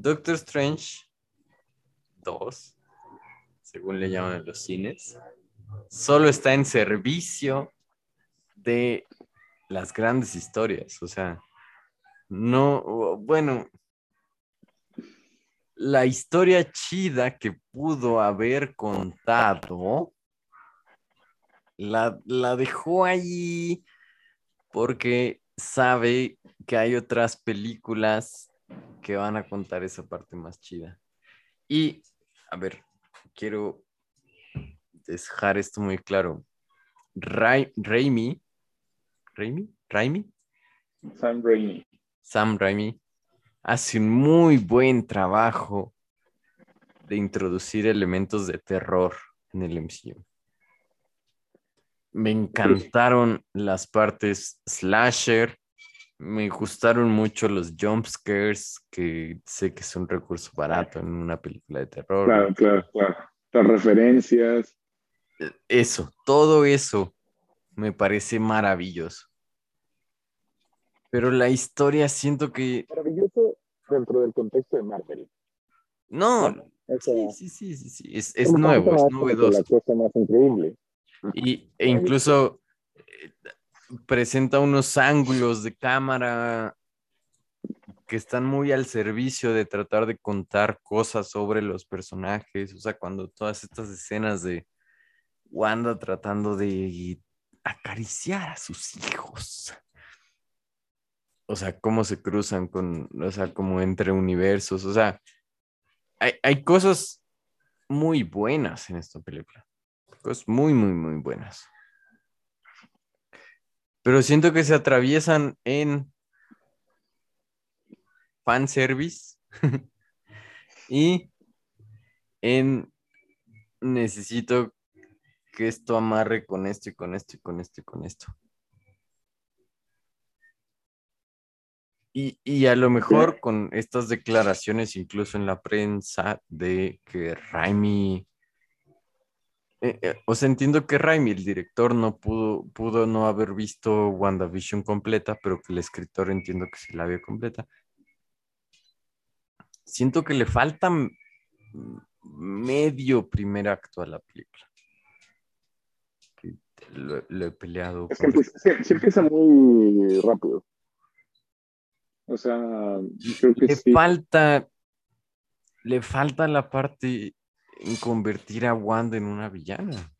Doctor Strange 2, según le llaman en los cines, solo está en servicio de las grandes historias. O sea, no, bueno, la historia chida que pudo haber contado, la, la dejó ahí porque sabe que hay otras películas que van a contar esa parte más chida. Y, a ver, quiero dejar esto muy claro. Rai- Raimi, Raimi, Raimi, Sam Raimi. Sam Raimi hace un muy buen trabajo de introducir elementos de terror en el MCU. Me encantaron las partes slasher, me gustaron mucho los jump scares, que sé que es un recurso barato en una película de terror. Claro, claro, claro. Las referencias. Eso, todo eso me parece maravilloso. Pero la historia siento que Maravilloso dentro del contexto de Marvel. no, sí, sí, sí, sí, sí, es, es nuevo, es novedoso. La cosa más increíble. Y, e incluso eh, presenta unos ángulos de cámara que están muy al servicio de tratar de contar cosas sobre los personajes. O sea, cuando todas estas escenas de Wanda tratando de acariciar a sus hijos. O sea, cómo se cruzan con, o sea, como entre universos. O sea, hay, hay cosas muy buenas en esta película. Cosas muy, muy, muy buenas. Pero siento que se atraviesan en fanservice <laughs> y en necesito que esto amarre con esto y con esto y con esto y con esto. Y, y a lo mejor con estas declaraciones, incluso en la prensa, de que Raimi. Eh, eh, o sea, entiendo que Raimi, el director, no pudo, pudo no haber visto WandaVision completa, pero que el escritor entiendo que sí la vio completa. Siento que le falta medio primer acto a la película. Que Lo, lo he peleado. Es que con- empieza, sí, sí empieza muy rápido. O sea, creo que le sí. falta, le falta la parte en convertir a Wanda en una villana.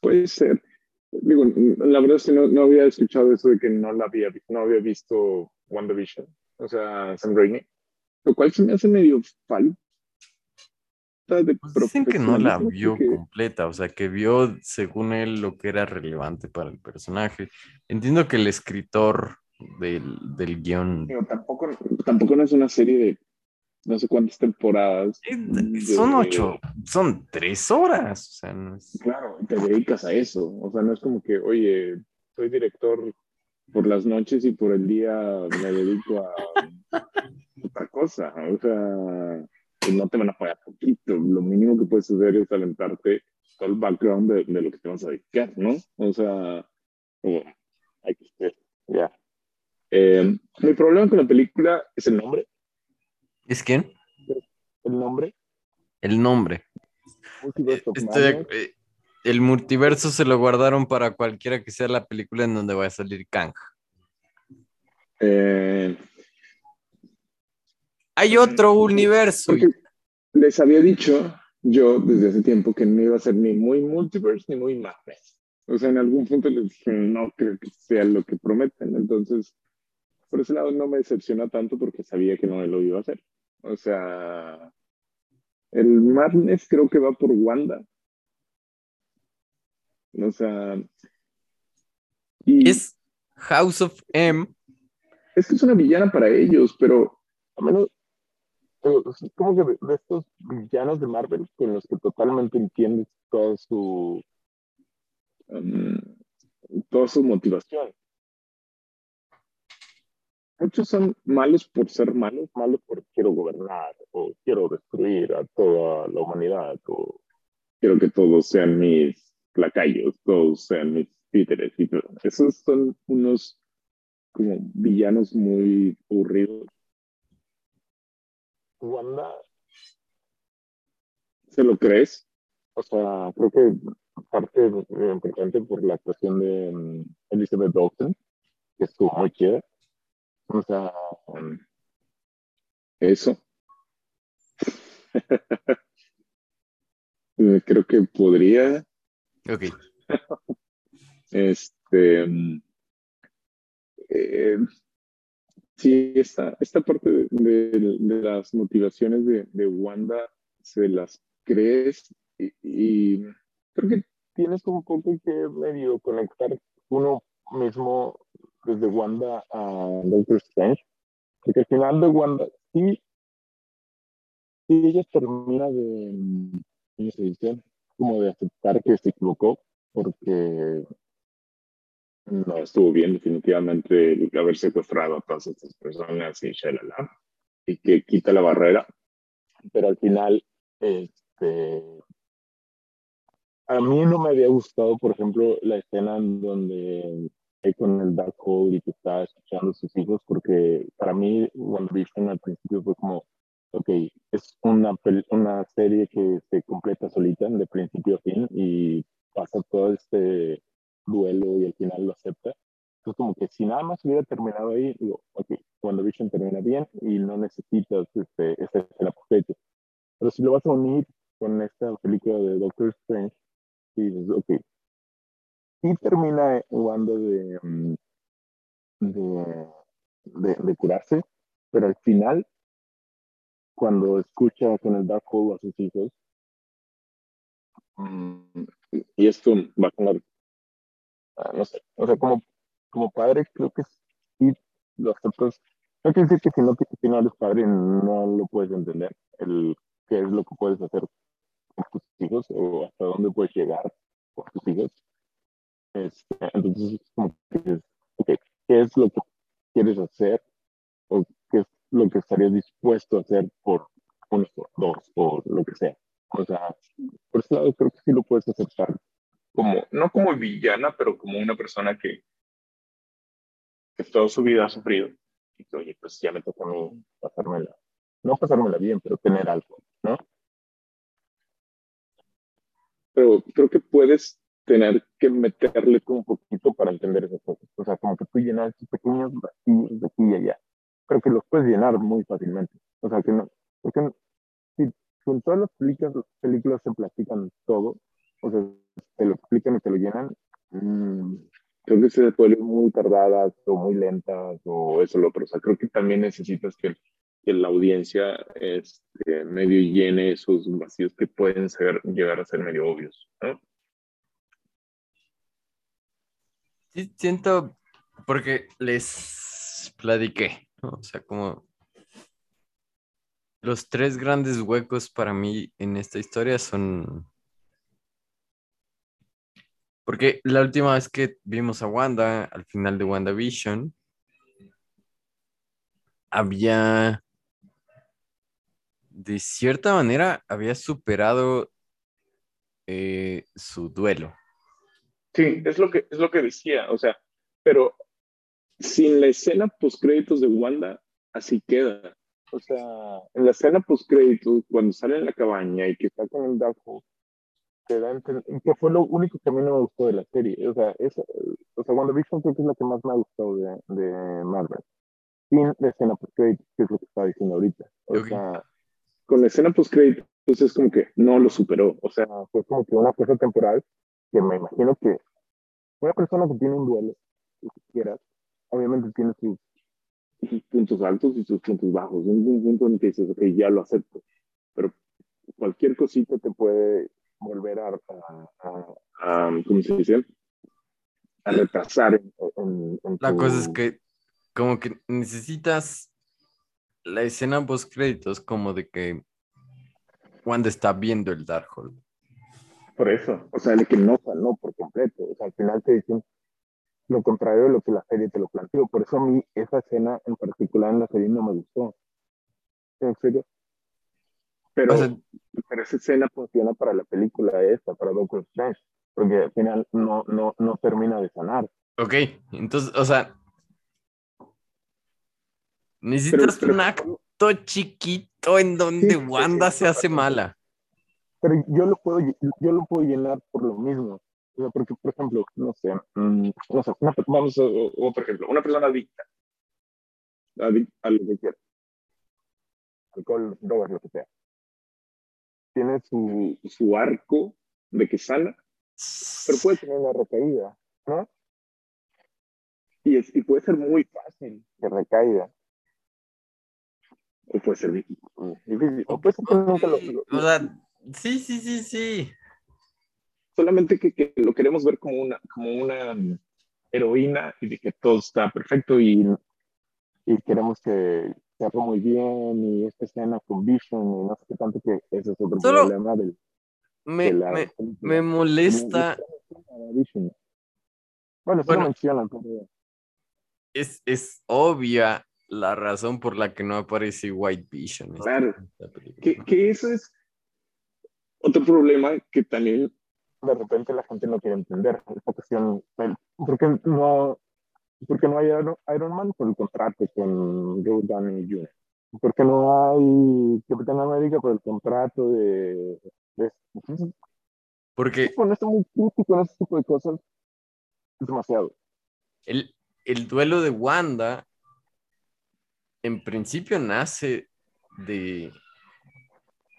Puede ser. Digo, la verdad es que no, no había escuchado eso de que no la había, no había visto WandaVision, o sea, Sam Raimi, lo cual se me hace medio falso, falta de Pues dicen que no la vio completa, o sea, que vio, según él, lo que era relevante para el personaje. Entiendo que el escritor del, del guion Digo, tampoco, tampoco no es una serie de no sé cuántas temporadas. de- son ocho, son tres horas, o sea, no es- Claro, te dedicas a eso. O sea, no es como que, oye, soy director por las noches y por el día me dedico a otra cosa. O sea, pues no te van a pagar poquito. Lo mínimo que puedes hacer es aventarte todo el background de, de lo que te vas a dedicar, ¿no? O sea, como, hay que ser, ya. Eh, mi problema con la película es el nombre. ¿Es quién? El nombre. El nombre. De- Madness. eh, el multiverso se lo guardaron para cualquiera que sea la película en donde vaya a salir Kang. Eh, Hay otro universo. Les había dicho yo desde hace tiempo que no iba a ser ni muy multiverse ni muy madness. O sea, en algún punto les dije, no creo que sea lo que prometen. Entonces, por ese lado no me decepciona tanto porque sabía que no lo iba a hacer. O sea, el madness creo que va por Wanda. O sea, y Es House of M. es que es una villana para ellos, pero a menos es como que de, estos villanos de Marvel con los que totalmente entiendes toda su um, toda su motivación. Muchos son malos por ser malos, malos por quiero gobernar o quiero destruir a toda la humanidad o quiero que todos sean mis lacayos, todos sean mis títeres y todo. Esos son unos como villanos muy aburridos. Wanda, ¿se lo crees? O sea, creo que parte importante por la actuación de um, Elizabeth Dalton, que estuvo muy chida. O sea, eso. <laughs> Eh, creo que podría Ok. Este. mm, eh, sí, esta, esta parte de, de- de las motivaciones de, de Wanda se las crees y, y creo que tienes un poco que medio conectar uno mismo desde Wanda a Doctor Strange, porque al final de Wanda sí, sí ella termina de, ¿cómo se dice? Como de aceptar que se equivocó, porque no estuvo bien definitivamente el haber secuestrado a todas estas personas y shalala, y que quita la barrera, pero al final, este, a mí no me había gustado, por ejemplo, la escena en donde hay con el Dark Hole y que está escuchando a sus hijos, porque para mí WandaVision al principio fue como, ok, es una, una serie que se completa solita de principio a fin y pasa todo este duelo y al final lo acepta. Entonces, como que si nada más hubiera terminado ahí, digo, ok, WandaVision termina bien y no necesitas este, escena post Pero si lo vas a unir con esta película de Doctor Strange, y dices, ok, y termina Wanda de, mm, de, de, curarse, pero al final, cuando escucha con el Dark Hole a sus hijos, mm, y esto va a sonar, ah, no sé, o sea, como, como padre creo que sí lo aceptas. No quiere decir que si no, si no eres padre no lo puedes entender, el qué es lo que puedes hacer con tus hijos o hasta dónde puedes llegar con tus hijos. Este, entonces, es como que dices, ok, ¿qué es lo que quieres hacer o qué es lo que estarías dispuesto a hacer por uno, por dos, o lo que sea? O sea, por ese lado creo que sí lo puedes aceptar como, no como villana, pero como una persona que, que toda su vida ha sufrido y que, oye, pues ya me toca a mí pasármela, no pasármela bien, pero tener algo, ¿no? Pero creo que puedes tener que meterle como un poquito para entender esas cosas. O sea, como que tú llenas esos pequeños vacíos de aquí y allá. Creo que los puedes llenar muy fácilmente. O sea, que no, porque no- si, en todas las películas, se platican todo, o sea, te lo explican y te lo llenan, mm, creo que se vuelven muy tardadas o muy lentas o eso lo otro. O sea, creo que también necesitas que la audiencia este, medio llene esos vacíos que pueden llegar a ser medio obvios. ¿no? Siento, porque les platiqué. O sea, como los tres grandes huecos para mí en esta historia son... Porque la última vez que vimos a Wanda, al final de WandaVision, había, de cierta manera, había superado eh, su duelo. Sí, es lo que, es lo que decía, o sea, pero sin la escena postcréditos de Wanda, así queda. O sea, en la escena postcréditos, cuando sale en la cabaña y que está con el Darkhold, te da que fue lo único que a mí no me gustó de la serie. O sea, esa, o sea WandaVision creo que es la que más me ha gustado de, de Marvel. Sin la escena postcréditos, que es lo que estaba diciendo ahorita. O Ok. sea, con la escena postcréditos es como que no lo superó. O sea, fue como que una cosa temporal que me imagino que una persona que tiene un duelo, que quieras, obviamente tiene sus, sus puntos altos y sus puntos bajos. Un, un punto en que dices, ok, ya lo acepto. Pero cualquier cosita te puede volver a, a, a- a- ¿cómo se dice? A retrasar en, en- en La tu- cosa es que como que necesitas la escena post créditos como de que Wanda está viendo el Darkhold. Por eso, o sea, de que no sanó por completo. O sea, al final te dicen lo contrario de lo que la serie te lo planteó. Por eso a mí esa escena en particular en la serie no me gustó. ¿En serio? Pero, O sea- pero esa escena funciona para la película esta, para Doctor Strange, porque al final no, no, no termina de sanar. Ok, entonces, o sea, necesitas pero- un acto chiquito en donde Wanda se hace mala. Pero yo lo puedo, yo lo puedo llenar por lo mismo. O sea, porque, por ejemplo, no sé, mm, no sé, una vamos a o- otro ejemplo, una persona adicta, adicta a lo que quiera, alcohol, drogas, lo que sea, tiene su, su arco de que sana, pero puede tener una recaída, ¿no? Y, es, y puede ser muy fácil que recaiga. O puede ser difícil. difícil, O puede ser que nunca lo- lo- O sea, sí, sí, sí, sí. solamente que, que lo queremos ver como una, como una heroína y de que todo está perfecto y, y queremos que se haga muy bien y esta escena con Vision y no sé qué tanto que ese es otro Solo problema del, Me, de la me, película. me molesta. Bueno, Bueno. mencionan, pero es, es obvia la razón por la que no aparece White Vision. Claro. que, que eso es otro problema que también de repente la gente no quiere entender. Esta cuestión, del- ¿por qué no, por qué no hay Iron, Iron Man por el contrato con Robert Downey Jr.? ¿Por qué no hay Capitán América por el contrato de... de entonces, Porque con esto muy crítico en ese tipo de cosas es demasiado. el, el duelo de Wanda en principio nace de,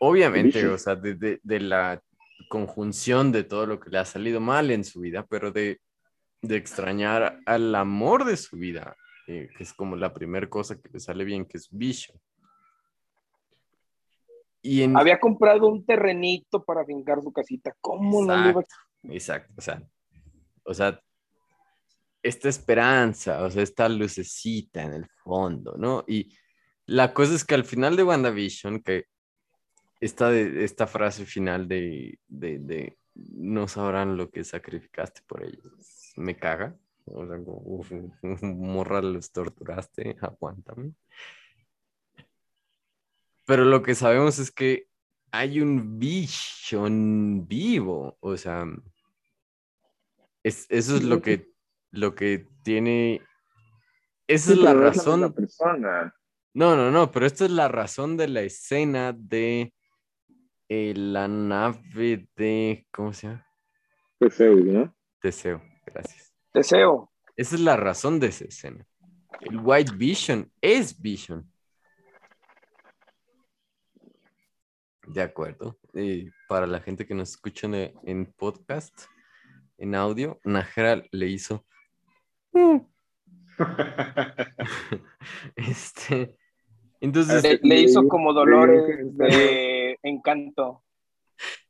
obviamente, o sea, de, de- de la conjunción de todo lo que le ha salido mal en su vida, pero de, de extrañar al amor de su vida, eh, que es como la primera cosa que le sale bien, que es Vision. Y en, Había comprado un terrenito para fincar su casita. ¿Cómo no le iba a Exacto, o sea, o sea, esta esperanza, o sea, esta lucecita en el fondo, ¿no? Y la cosa es que al final de WandaVision, que esta, de, esta frase final de, de, de no sabrán lo que sacrificaste por ellos, me caga. O sea, como, uf, <laughs> morra, los torturaste, aguántame. Pero lo que sabemos es que hay un Vision vivo, o sea, es, eso es lo que, lo que tiene, esa es la razón. misma persona. No, no, no, pero esta es la razón de la escena de eh, la nave de, ¿cómo se llama? Teseo, ¿no? Teseo, gracias. Deseo. Esa es la razón de esa escena. El White Vision es Vision. De acuerdo. Eh, para la gente que nos escucha en, en podcast, en audio, Najera le hizo. <laughs> <laughs> este. Entonces, Le, le hizo como Dolores de Encanto.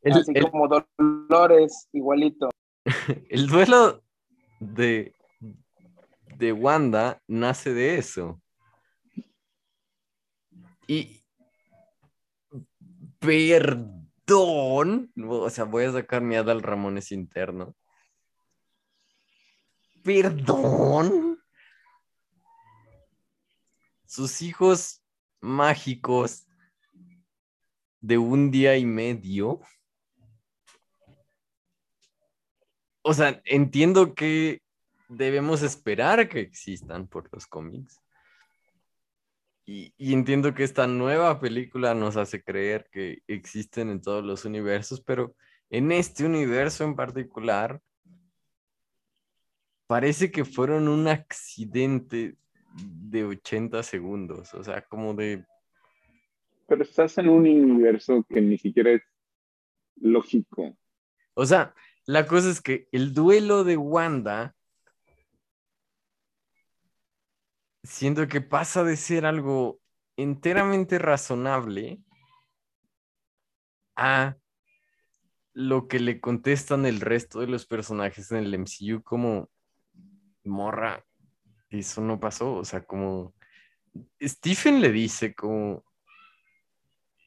el, Así el- como Dolores, igualito. <laughs> el duelo de, de Wanda nace de eso. Y perdón, o sea, voy a sacar mi Adal Ramones interno. Perdón. Sus hijos mágicos de un día y medio. O sea, entiendo que debemos esperar que existan por los cómics. Y, y entiendo que esta nueva película nos hace creer que existen en todos los universos, pero en este universo en particular, parece que fueron un accidente de 80 segundos, o sea, como de... Pero estás en un universo que ni siquiera es lógico. O sea, la cosa es que el duelo de Wanda, siento que pasa de ser algo enteramente razonable a lo que le contestan el resto de los personajes en el MCU como morra, eso no pasó, o sea, como Stephen le dice como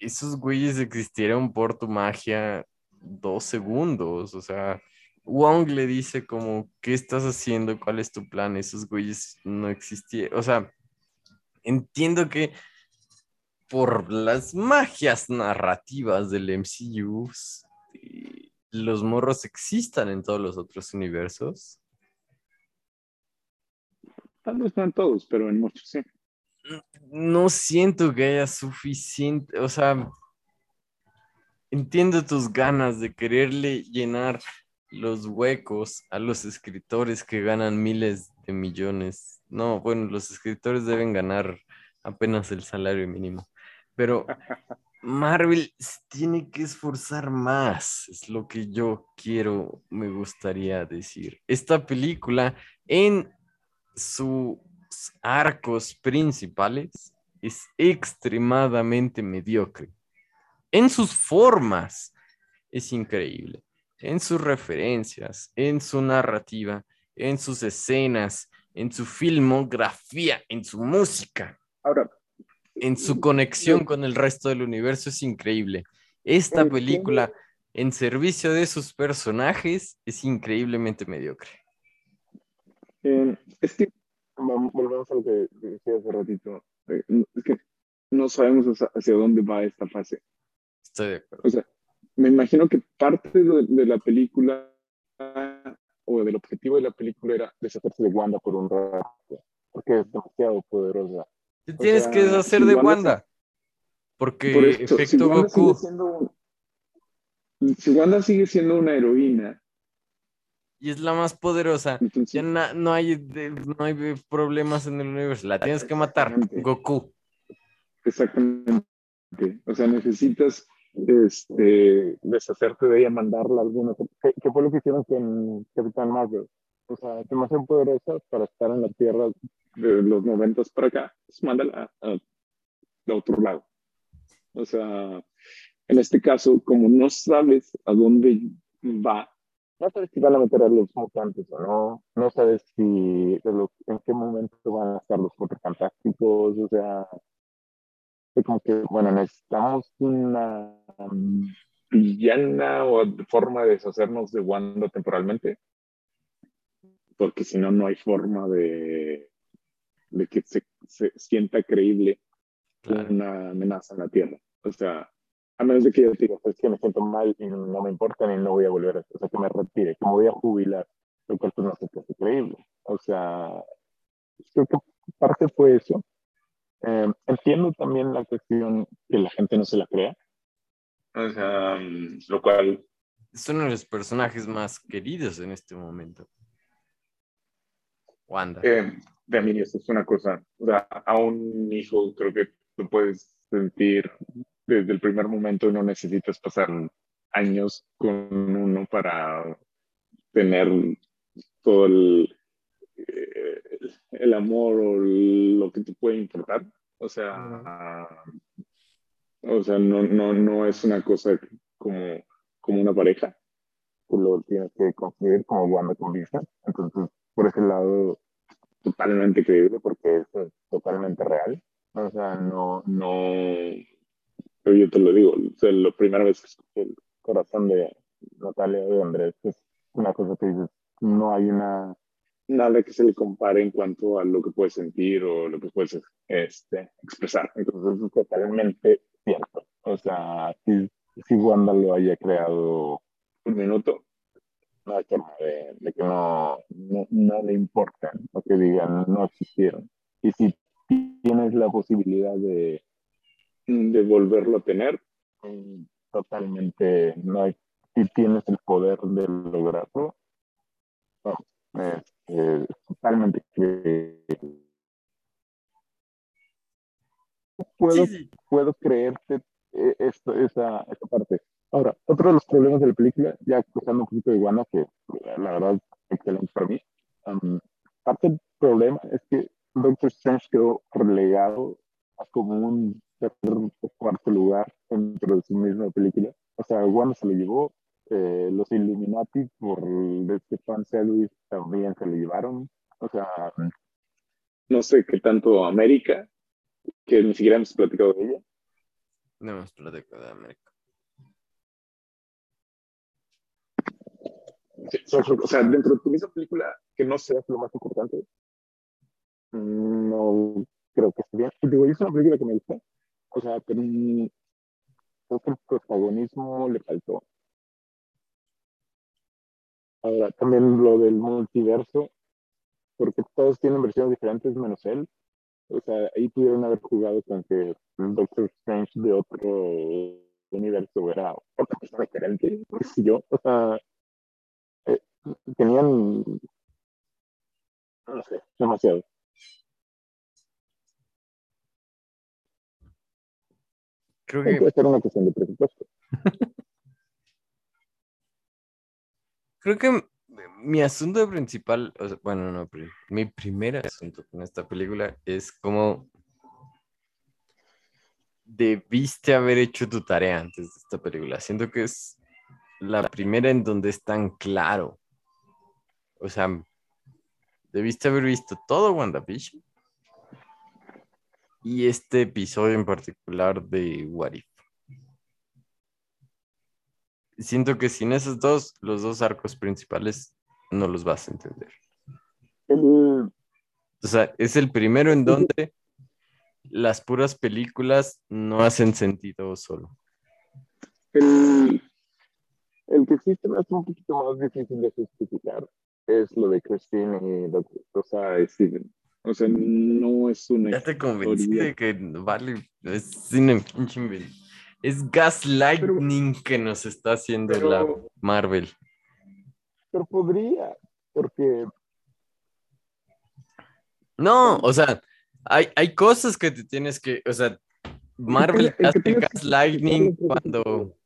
esos güeyes existieron por tu magia dos segundos, o sea, Wong le dice como, ¿qué estás haciendo? ¿Cuál es tu plan? Esos güeyes no existieron, o sea, entiendo que por las magias narrativas del MCU, eh, los morros existan en todos los otros universos. Tal vez no en todos, pero en muchos sí. No siento que haya suficiente, o sea, entiendo tus ganas de quererle llenar los huecos a los escritores que ganan miles de millones. No, bueno, los escritores deben ganar apenas el salario mínimo, pero <laughs> Marvel tiene que esforzar más, es lo que yo quiero, me gustaría decir. Esta película en arcos principales es extremadamente mediocre. En sus formas es increíble, en sus referencias, en su narrativa, en sus escenas, en su filmografía, en su música, Ahora, en su conexión con el resto del universo es increíble. Esta película en servicio de sus personajes es increíblemente mediocre. eh, es que volvemos a lo que decía hace ratito. es que no sabemos hacia, dónde va esta fase. Estoy de acuerdo. O sea, me imagino que parte de, de la película o del objetivo de la película era deshacerse de Wanda por un rato, porque es demasiado poderosa. Te O tienes sea, que deshacer si de Wanda Wanda. Por Porque si efecto Wanda Goku. siendo, si Wanda sigue siendo una heroína, Y es la más poderosa. entonces Ya na- no, hay, no hay problemas en el universo. La tienes que matar. Goku. Exactamente. O sea, necesitas este, deshacerte de ella, mandarla a alguna. ¿Qué, qué fue lo que hicieron con Capitán Marvel? O sea, demasiado poderosa para estar en la Tierra de los noventas para acá. Pues mándala a, a otro lado. O sea, en este caso, como no sabes a dónde va, no sabes si van a meter a los mutantes o no, no sabes si lo- en qué momento van a estar los cuatro fantásticos, o sea, fue como que, bueno, necesitamos una um, villana o forma de deshacernos de Wanda temporalmente, porque si no, no hay forma de, de que se, se sienta creíble Claro. una amenaza en la Tierra. O sea, a menos de que yo diga, pues que me siento mal y no me importa ni no voy a volver a, o sea, que me retire, que me voy a jubilar, lo cual pues no se te hace creíble. O sea, creo que parte fue eso. Eh, entiendo también la cuestión que la gente no se la crea. O sea, mm, lo cual Es uno de los personajes más queridos en este momento. Wanda. Eh, de mí eso es una cosa, o sea, a un hijo creo que lo puedes sentir desde el primer momento no necesitas pasar años con uno para tener todo el, eh, el amor o lo que te puede importar. O sea, o sea, no, no, no es una cosa como, como una pareja. Tú lo tienes que construir como Wanda con Vision. Entonces, por ese lado, totalmente creíble porque es totalmente real. O sea, no, no, pero yo te lo digo, o sea, la primera vez que escuché el corazón de Natalia de Andrés es una cosa que dices, no hay una, nada que se le compare en cuanto a lo que puedes sentir o lo que puedes este, expresar. Entonces es totalmente cierto. O sea, si, si Wanda lo haya creado un minuto, no hay forma de, de que no, no, no le importen o que digan no existieron. Y si tienes la posibilidad de, de volverlo a tener, totalmente no hay, si tienes el poder de lograrlo, no, es, es totalmente. Puedo, puedo creerte eh, esto, esa, esa parte. Ahora, otro de los problemas de la película, ya cruzando un poquito de Iguana, que la verdad es excelente para mí, um, parte del problema es que Doctor Strange quedó relegado como un tercer o cuarto lugar dentro de su misma película. O sea, Wanda se lo llevó, eh, los Illuminati por este fan service también se lo llevaron. O sea, no sé qué tanto América, que ni siquiera hemos platicado de ella. No hemos platicado de América. Sí, o sea, dentro de tu misma película, que no sea lo más importante, no creo que. Y digo, es una película que me gusta, o sea, pero creo que el protagonismo le faltó. Ahora, también lo del multiverso, porque todos tienen versiones diferentes menos él. O sea, ahí pudieron haber jugado con que Doctor Strange de otro universo era otra persona diferente, qué yo. O sea, eh, tenían, no sé, demasiado. Creo Puede que, ser una cuestión de presupuesto. <laughs> creo que mi asunto principal, o sea, bueno, no, mi primer asunto con esta película es como debiste haber hecho tu tarea antes de esta película. Siento que es la primera en donde es tan claro. O sea, debiste haber visto todo WandaVision y este episodio en particular de What If. Siento que sin esos dos, los dos arcos principales, no los vas a entender. El, O sea, es el primero en donde las puras películas no hacen sentido solo. el, el que sí se me hace un poquito más difícil de justificar es lo de Christine y Doctor, o sea, Steven. O sea, no es una Ya te convencí de que vale, es cine Es gaslighting que nos está haciendo pero- la Marvel. Pero podría, porque No, o sea, hay, hay cosas que te tienes que, o sea, Marvel el que hace gaslighting cuando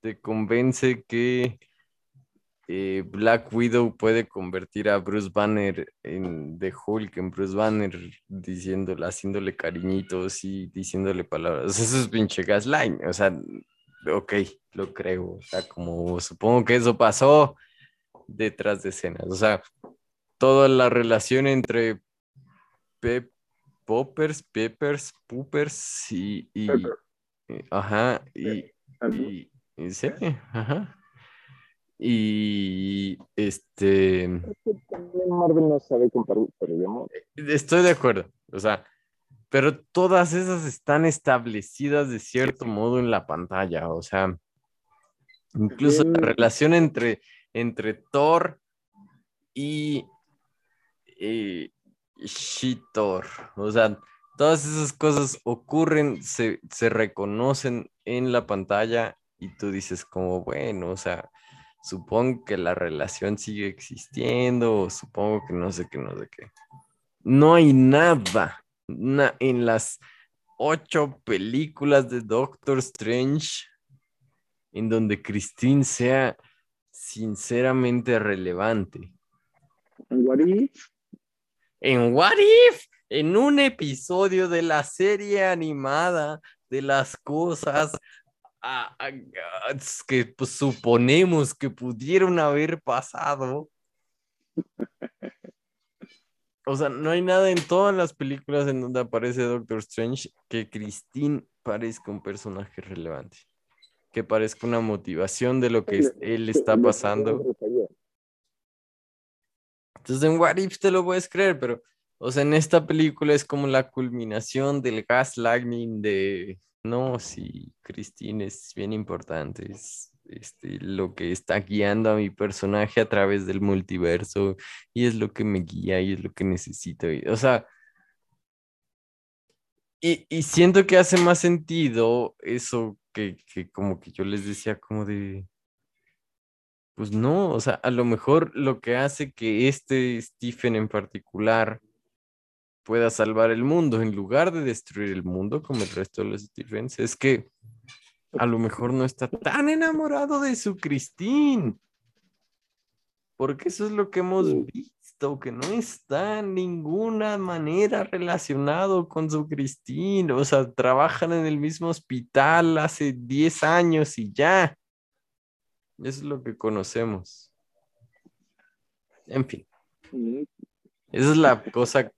te convence que eh, Black Widow puede convertir a Bruce Banner en de Hulk, en Bruce Banner, diciéndole, haciéndole cariñitos y diciéndole palabras. <laughs> Eso es pinche gaslighting. O sea, ok, lo creo. O sea, como supongo que eso pasó detrás de escenas. O sea, toda la relación entre Pep, Poppers, Peppers, Poopers y, y- Pepper. y- ajá, y, y, y sí, ajá. Y este, Marvel no sabe contar estoy de acuerdo, o sea, pero todas esas están establecidas de cierto modo en la pantalla, o sea, incluso la relación entre, entre Thor y, y She-Thor, o sea, todas esas cosas ocurren, se, se reconocen en la pantalla y tú dices como, bueno, o sea, supongo que la relación sigue existiendo, o supongo que no sé qué, no sé qué. No hay nada na- en las ocho películas de Doctor Strange en donde Christine sea sinceramente relevante. En What If, En What If, en un episodio de la serie animada de las cosas a- a- a- que pues, suponemos que pudieron haber pasado. O sea, no hay nada en todas las películas en donde aparece Doctor Strange que Christine parezca un personaje relevante, que parezca una motivación de lo que él está pasando. Entonces en What If te lo puedes creer, pero, o sea, en esta película es como la culminación del gaslighting de, no, sí, Christine es bien importante, es este, lo que está guiando a mi personaje a través del multiverso y es lo que me guía y es lo que necesito. y- o sea, y, y siento que hace más sentido eso que, que como que yo les decía como de... Pues no, o sea, a lo mejor lo que hace que este Stephen en particular pueda salvar el mundo en lugar de destruir el mundo como el resto de los Stephens es que a lo mejor no está tan enamorado de su Christine. Porque eso es lo que hemos visto, que no está en ninguna manera relacionado con su Christine. O sea, trabajan en el mismo hospital hace 10 años y ya. Eso es lo que conocemos. En fin. Esa es la cosa.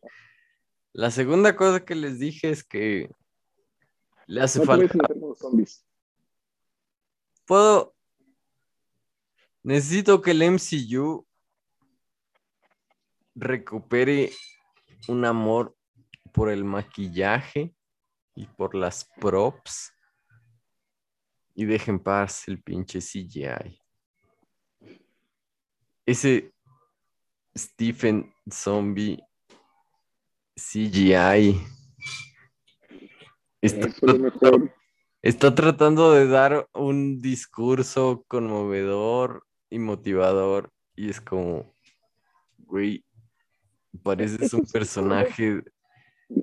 La segunda cosa que les dije es que le hace No falta. zombies. Puedo. Necesito que el MCU recupere un amor por el maquillaje y por las props y deje en paz el pinche CGI. Ese Stephen Zombie CGI está, Eso es lo mejor. está tratando de dar un discurso conmovedor y motivador y es como, güey, pareces un <laughs> personaje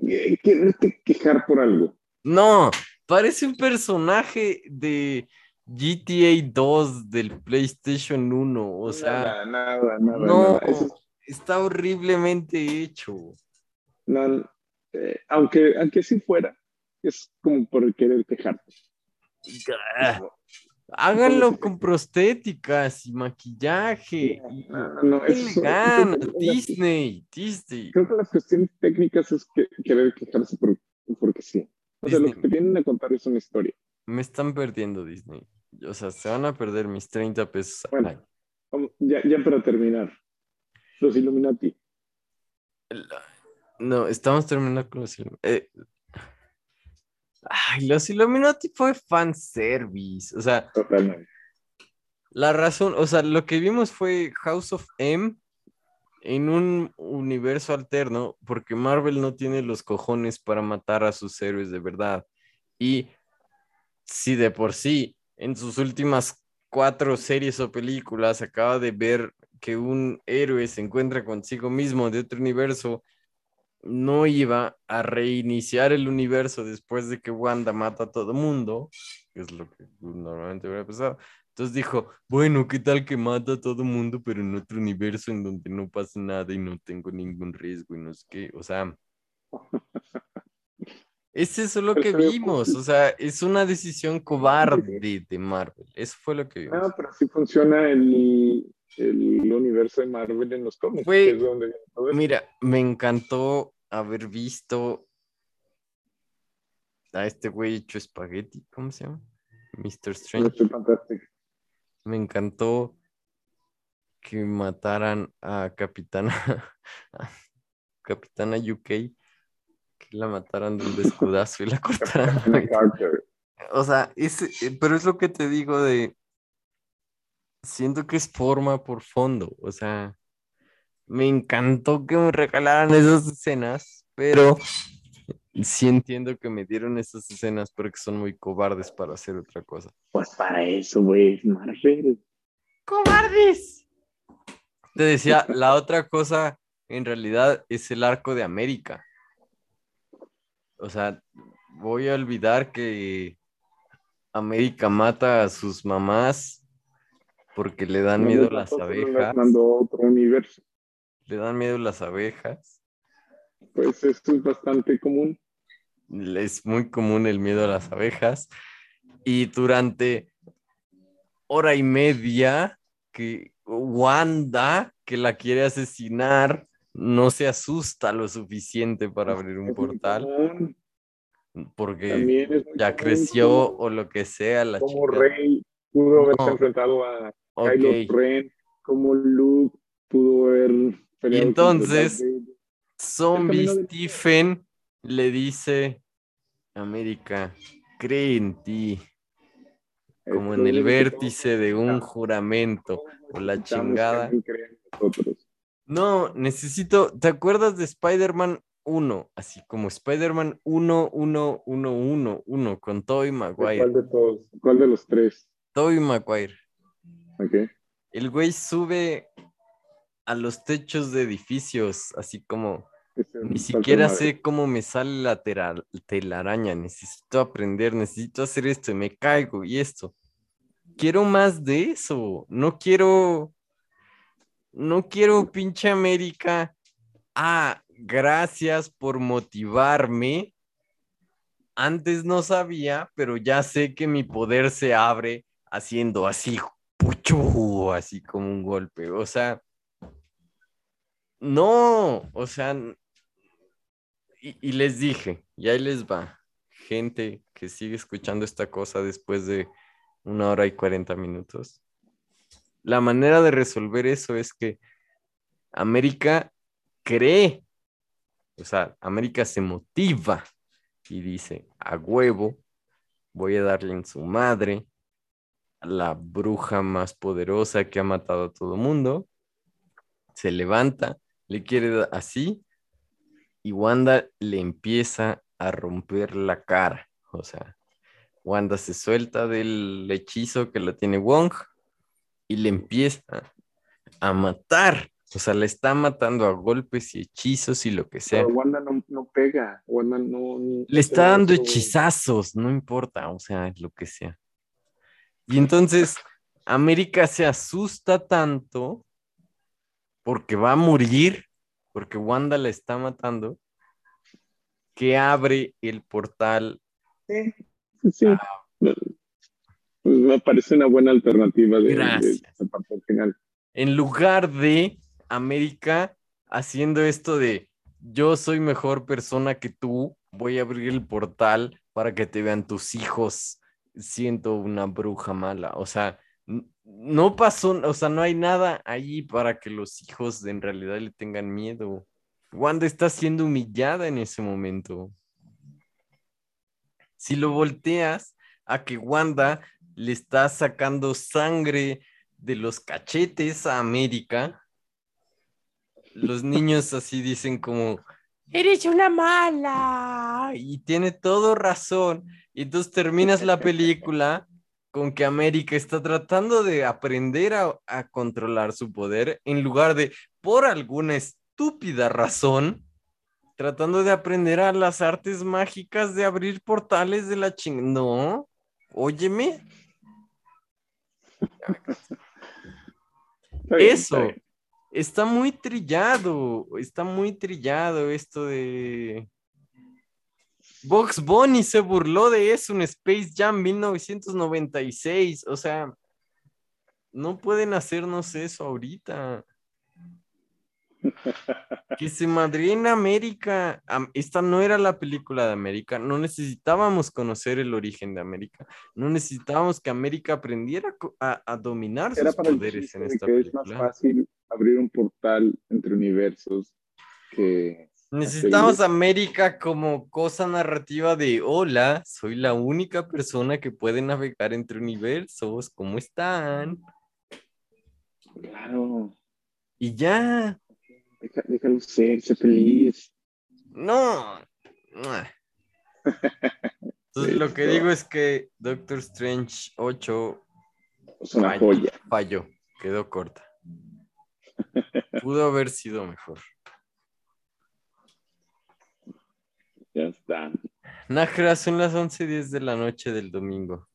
Eh, Quererte quejar por algo. No, parece un personaje de GTA 2 del PlayStation 1. O sea, Nada, nada, nada. no, nada. Eso está horriblemente hecho. No, eh, aunque, aunque sí fuera, es como por querer quejarte. Ah, Háganlo con prostéticas y maquillaje. y- No, no, eso creo que- Disney, Disney. Creo que las cuestiones técnicas es que querer quejarse por, porque sí. O sea, lo que te vienen a contar es una historia. Me están perdiendo Disney. O sea, se van a perder mis 30 pesos al año. Ya, ya para terminar, los Illuminati. No, estamos terminando con los eh, Ay, los Illuminati fue fanservice. O sea, Totalmente. la razón, o sea, lo que vimos fue House of M en un universo alterno, porque Marvel no tiene los cojones para matar a sus héroes de verdad. Y si de por sí, en sus últimas cuatro series o películas, acaba de ver que un héroe se encuentra consigo mismo de otro universo, no iba a reiniciar el universo después de que Wanda mata a todo mundo, que es lo que normalmente hubiera pasado. Entonces dijo, bueno, ¿qué tal que mata a todo mundo, pero en otro universo en donde no pasa nada y no tengo ningún riesgo y no sé qué? O sea, <laughs> es eso lo que vimos, o sea, es una decisión cobarde de Marvel, eso fue lo que vimos. No, pero sí funciona el, el universo de Marvel en los cómics. Güey, que es donde. Mira, me encantó haber visto a este güey hecho espagueti, ¿cómo se llama? Mr. Strange. Me encantó que mataran a Capitana, a <laughs> Capitana UK, que la mataran de un descudazo y la cortaran. <laughs> O sea, es, pero es lo que te digo de, siento que es forma por fondo, o sea, me encantó que me regalaran esas escenas, pero sí entiendo que me dieron esas escenas porque son muy cobardes para hacer otra cosa. Pues para eso, güey, es Marvel. ¡Cobardes! Te decía, la otra cosa en realidad es el arco de América. O sea, voy a olvidar que América mata a sus mamás porque le dan miedo las las abejas. mandó a otro universo. Le dan miedo las abejas. Pues eso es bastante común. Es muy común el miedo a las abejas. Y durante hora y media que Wanda, que la quiere asesinar, no se asusta lo suficiente para abrir un portal porque ya creció o lo que sea la Como chica. Rey pudo haberse No. enfrentado a Ok. Kylo Ren, como Luke pudo haber contra entonces. Zombie Stephen le dice, América, cree en ti, como en el vértice de un juramento o la chingada. No, necesito, ¿te acuerdas de Spider-Man 1? Así como Spider-Man 1, 1, 1, 1, 1, con Tobey ¿De Maguire. ¿Cuál de todos? ¿Cuál de los tres? Tobey Maguire. Ok. El güey sube a los techos de edificios, así como, ni siquiera sé cómo me sale la telaraña, necesito aprender, necesito hacer esto y me caigo y esto. Quiero más de eso, no quiero, no quiero pinche América. Ah, gracias por motivarme. Antes no sabía, pero ya sé que mi poder se abre haciendo así, puchu, así como un golpe. O sea, no, o sea, y, les dije, y ahí les va, gente que sigue escuchando esta cosa después de una hora y cuarenta minutos. La manera de resolver eso es que América cree, o sea, América se motiva y dice, a huevo, voy a darle en su madre la bruja más poderosa que ha matado a todo mundo. Se levanta, le quiere dar así y Wanda le empieza a romper la cara. O sea, Wanda se suelta del hechizo que la tiene Wong y le empieza a matar. O sea, le está matando a golpes y hechizos y lo que sea. Pero Wanda no, no pega. Wanda no. no Le está dando eso. hechizazos, no importa, o sea, lo que sea. Y entonces América se asusta tanto porque va a morir, porque Wanda la está matando, que abre el portal. Sí, sí. Pues me parece una buena alternativa de, de Gracias. esa parte al final. En lugar de América haciendo esto de yo soy mejor persona que tú, voy a abrir el portal para que te vean tus hijos, siento una bruja mala. O sea, no pasó, o sea, no hay nada ahí para que los hijos en realidad le tengan miedo. Wanda está siendo humillada en ese momento. Si lo volteas a que Wanda le está sacando sangre de los cachetes a América, los niños así dicen como, Eres una mala. y tiene todo razón. Y entonces terminas la película con que América está tratando de aprender a, a controlar su poder en lugar de, por alguna estúpida razón, tratando de aprender a las artes mágicas de abrir portales de la ching... No, óyeme, <laughs> Está bien, eso. Está muy trillado, está muy trillado esto de... Box Bunny se burló de eso en Space Jam 1996, o sea, no pueden hacernos eso ahorita. <laughs> Que se madre en América. Am- Esta no era la película de América. No necesitábamos conocer el origen de América. No necesitábamos que América aprendiera a dominar Era sus para poderes en esta que es más película. fácil abrir un portal entre universos que Necesitamos a América como cosa narrativa de hola, soy la única persona que puede navegar entre universos. ¿Cómo están? Claro, Y ya. deja- déjalo ser, sé feliz. No. <laughs> Entonces lo que digo es que Doctor Strange 8 Es una falló, joya. falló, quedó corta. Pudo haber sido mejor. Ya está. Nájera, son las 11.10 de la noche del domingo.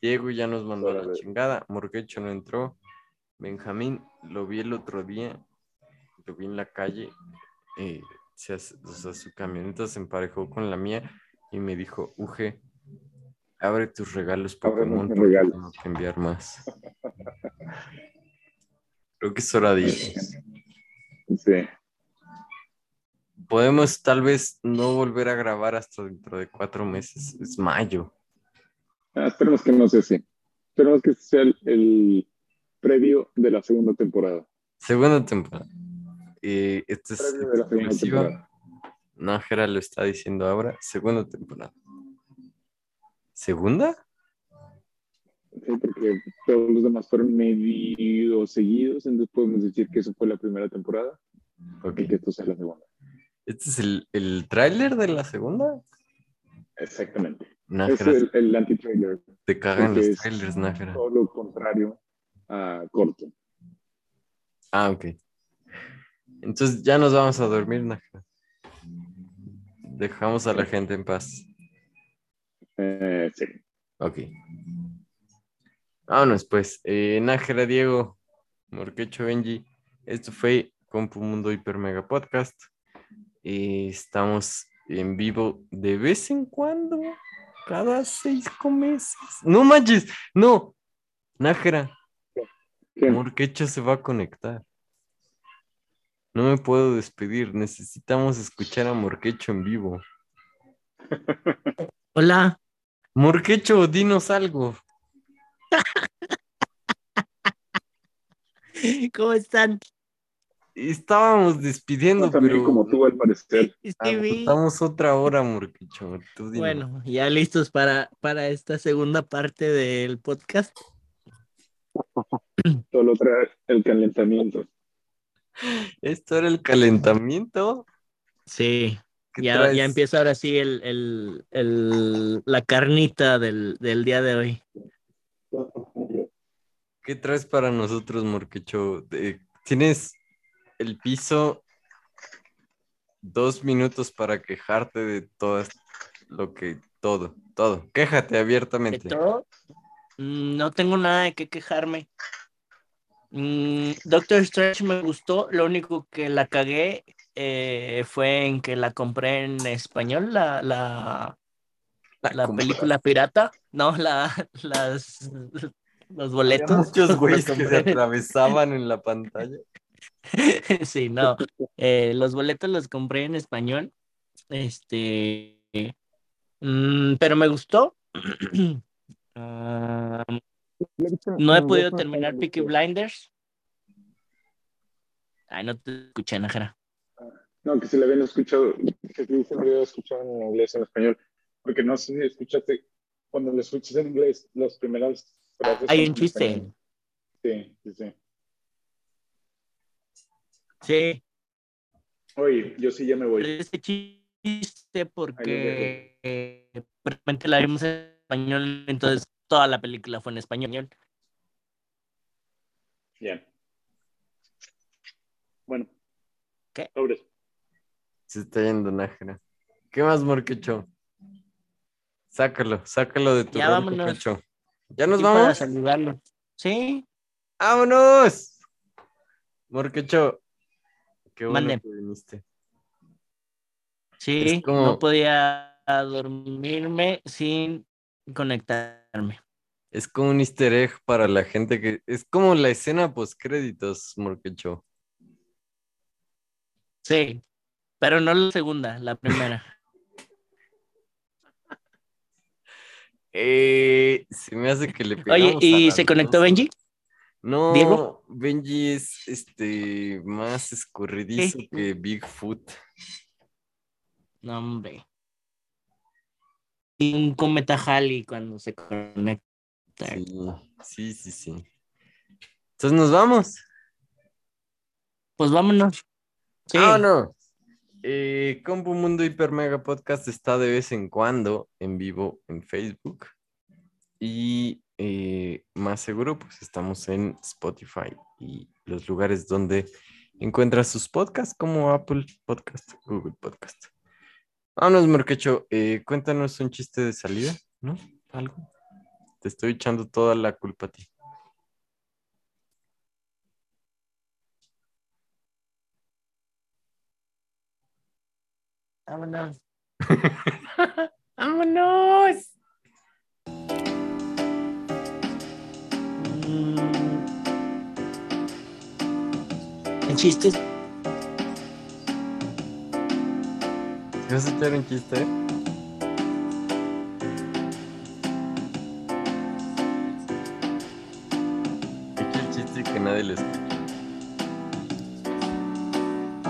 Diego ya nos mandó la chingada. Morguecho no entró. Benjamín lo vi el otro día. Lo vi en la calle. eh, se hace- o sea, su camioneta se emparejó con la mía y me dijo, Uge, abre tus regalos Pokémon porque regalos". tengo que enviar más. <laughs> Creo que es hora de irnos. Sí. Podemos tal vez no volver a grabar hasta dentro de cuatro meses. Es mayo. Ah, esperemos que no sea así. Esperemos que sea el, el previo de la segunda temporada. Segunda temporada. Eh, este es Previo de la segunda exclusiva. temporada. Nájera lo está diciendo ahora. Segunda temporada. ¿Segunda? Sí, porque todos los demás fueron medio seguidos, entonces podemos decir que eso fue la primera temporada Ok. y que esto sea la segunda. ¿Este es el, el tráiler de la segunda? Exactamente. Es Nájera, el, el anti-trailer. te cagan los es trailers, Nájera. Todo lo contrario a corto. Ah, ok. Entonces ya nos vamos a dormir, Nájera. Dejamos a la gente en paz. Eh, sí. Ok. Vámonos, pues. Eh, Nájera, Diego, Morquecho, Benji. Esto fue Compu Mundo Hiper Mega Podcast. Eh, estamos en vivo de vez en cuando, cada seis meses. No manches, no. Nájera, ¿Qué? Morquecho se va a conectar. No me puedo despedir. Necesitamos escuchar a Morquecho en vivo. <laughs> Hola. Morquecho, dinos algo. <laughs> ¿Cómo están? Estábamos despidiendo, No, también pero como tú, al parecer. <laughs> Sí, vi. Estamos otra hora, dinos. Bueno, ya listos para, para esta segunda parte del podcast. <laughs> Solo trae el calentamiento. Esto era el calentamiento. Sí, ¿Qué ya, ya empieza ahora sí el, el, el- la carnita del, del día de hoy. ¿Qué traes para nosotros, Morquecho? De- Tienes el piso dos minutos para quejarte de todo lo que, todo, todo. Quéjate ¿De abiertamente. todo? Mm, No tengo nada de qué quejarme. Mm, Doctor Strange me gustó, lo único que la cagué eh, fue en que la compré en español, la, la, la película pirata, no, la, <laughs> las, los Había boletos. muchos güeyes <laughs> que se atravesaban en la pantalla. <laughs> Sí, no. eh, los boletos los compré en español. Este. mm, pero me gustó. <clears throat> Ah, no he podido terminar Peaky Blinders. Ay, no te escuché, Najera. No, que se le habían escuchado, que sí se le había escuchado en inglés, en español. Porque no sé si escuchaste, cuando lo escuchas en inglés, las primeras frases. Hay un chiste. Sí, sí, sí. Sí, Oye, yo sí ya me voy. ese chiste porque realmente la vimos en español, entonces toda la película fue en español. Bien. Bueno. ¿Qué? Sobres. Se está yendo Nájera. ¿Qué más, Morquecho? Sácalo, sácalo de tu Ya rol, vámonos. Morquecho. ¿Ya nos Sí, para vamos? saludarlo. Sí, ¡Vámonos! Morquecho, qué bueno Mande. que viniste. sí, como- no podía dormirme sin conectarme. Es como un easter egg para la gente que... Es como la escena post créditos, Morquecho. Sí, pero no la segunda, la primera. <laughs> Eh, se me hace que le Oye, ¿y se conectó. Benji? No, ¿Diego? Benji es este más escurridizo que Bigfoot. No, hombre. Y un cometa Halley cuando se conecta. Sí, sí, sí, sí. Entonces nos vamos. Pues vámonos. Sí. Vámonos. Eh, Compu Mundo Hiper Mega Podcast está de vez en cuando en vivo en Facebook. Y eh, más seguro, pues estamos en Spotify y los lugares donde encuentras sus podcasts como Apple Podcast, Google Podcast. Vámonos, Morquecho. eh, cuéntanos un chiste de salida, ¿no? Algo. Te estoy echando toda la culpa a ti. Vámonos. <laughs> ¡Vámonos! ¿En chistes? ¿Vas a echar un chiste? Echa el chiste que nadie lo escuche.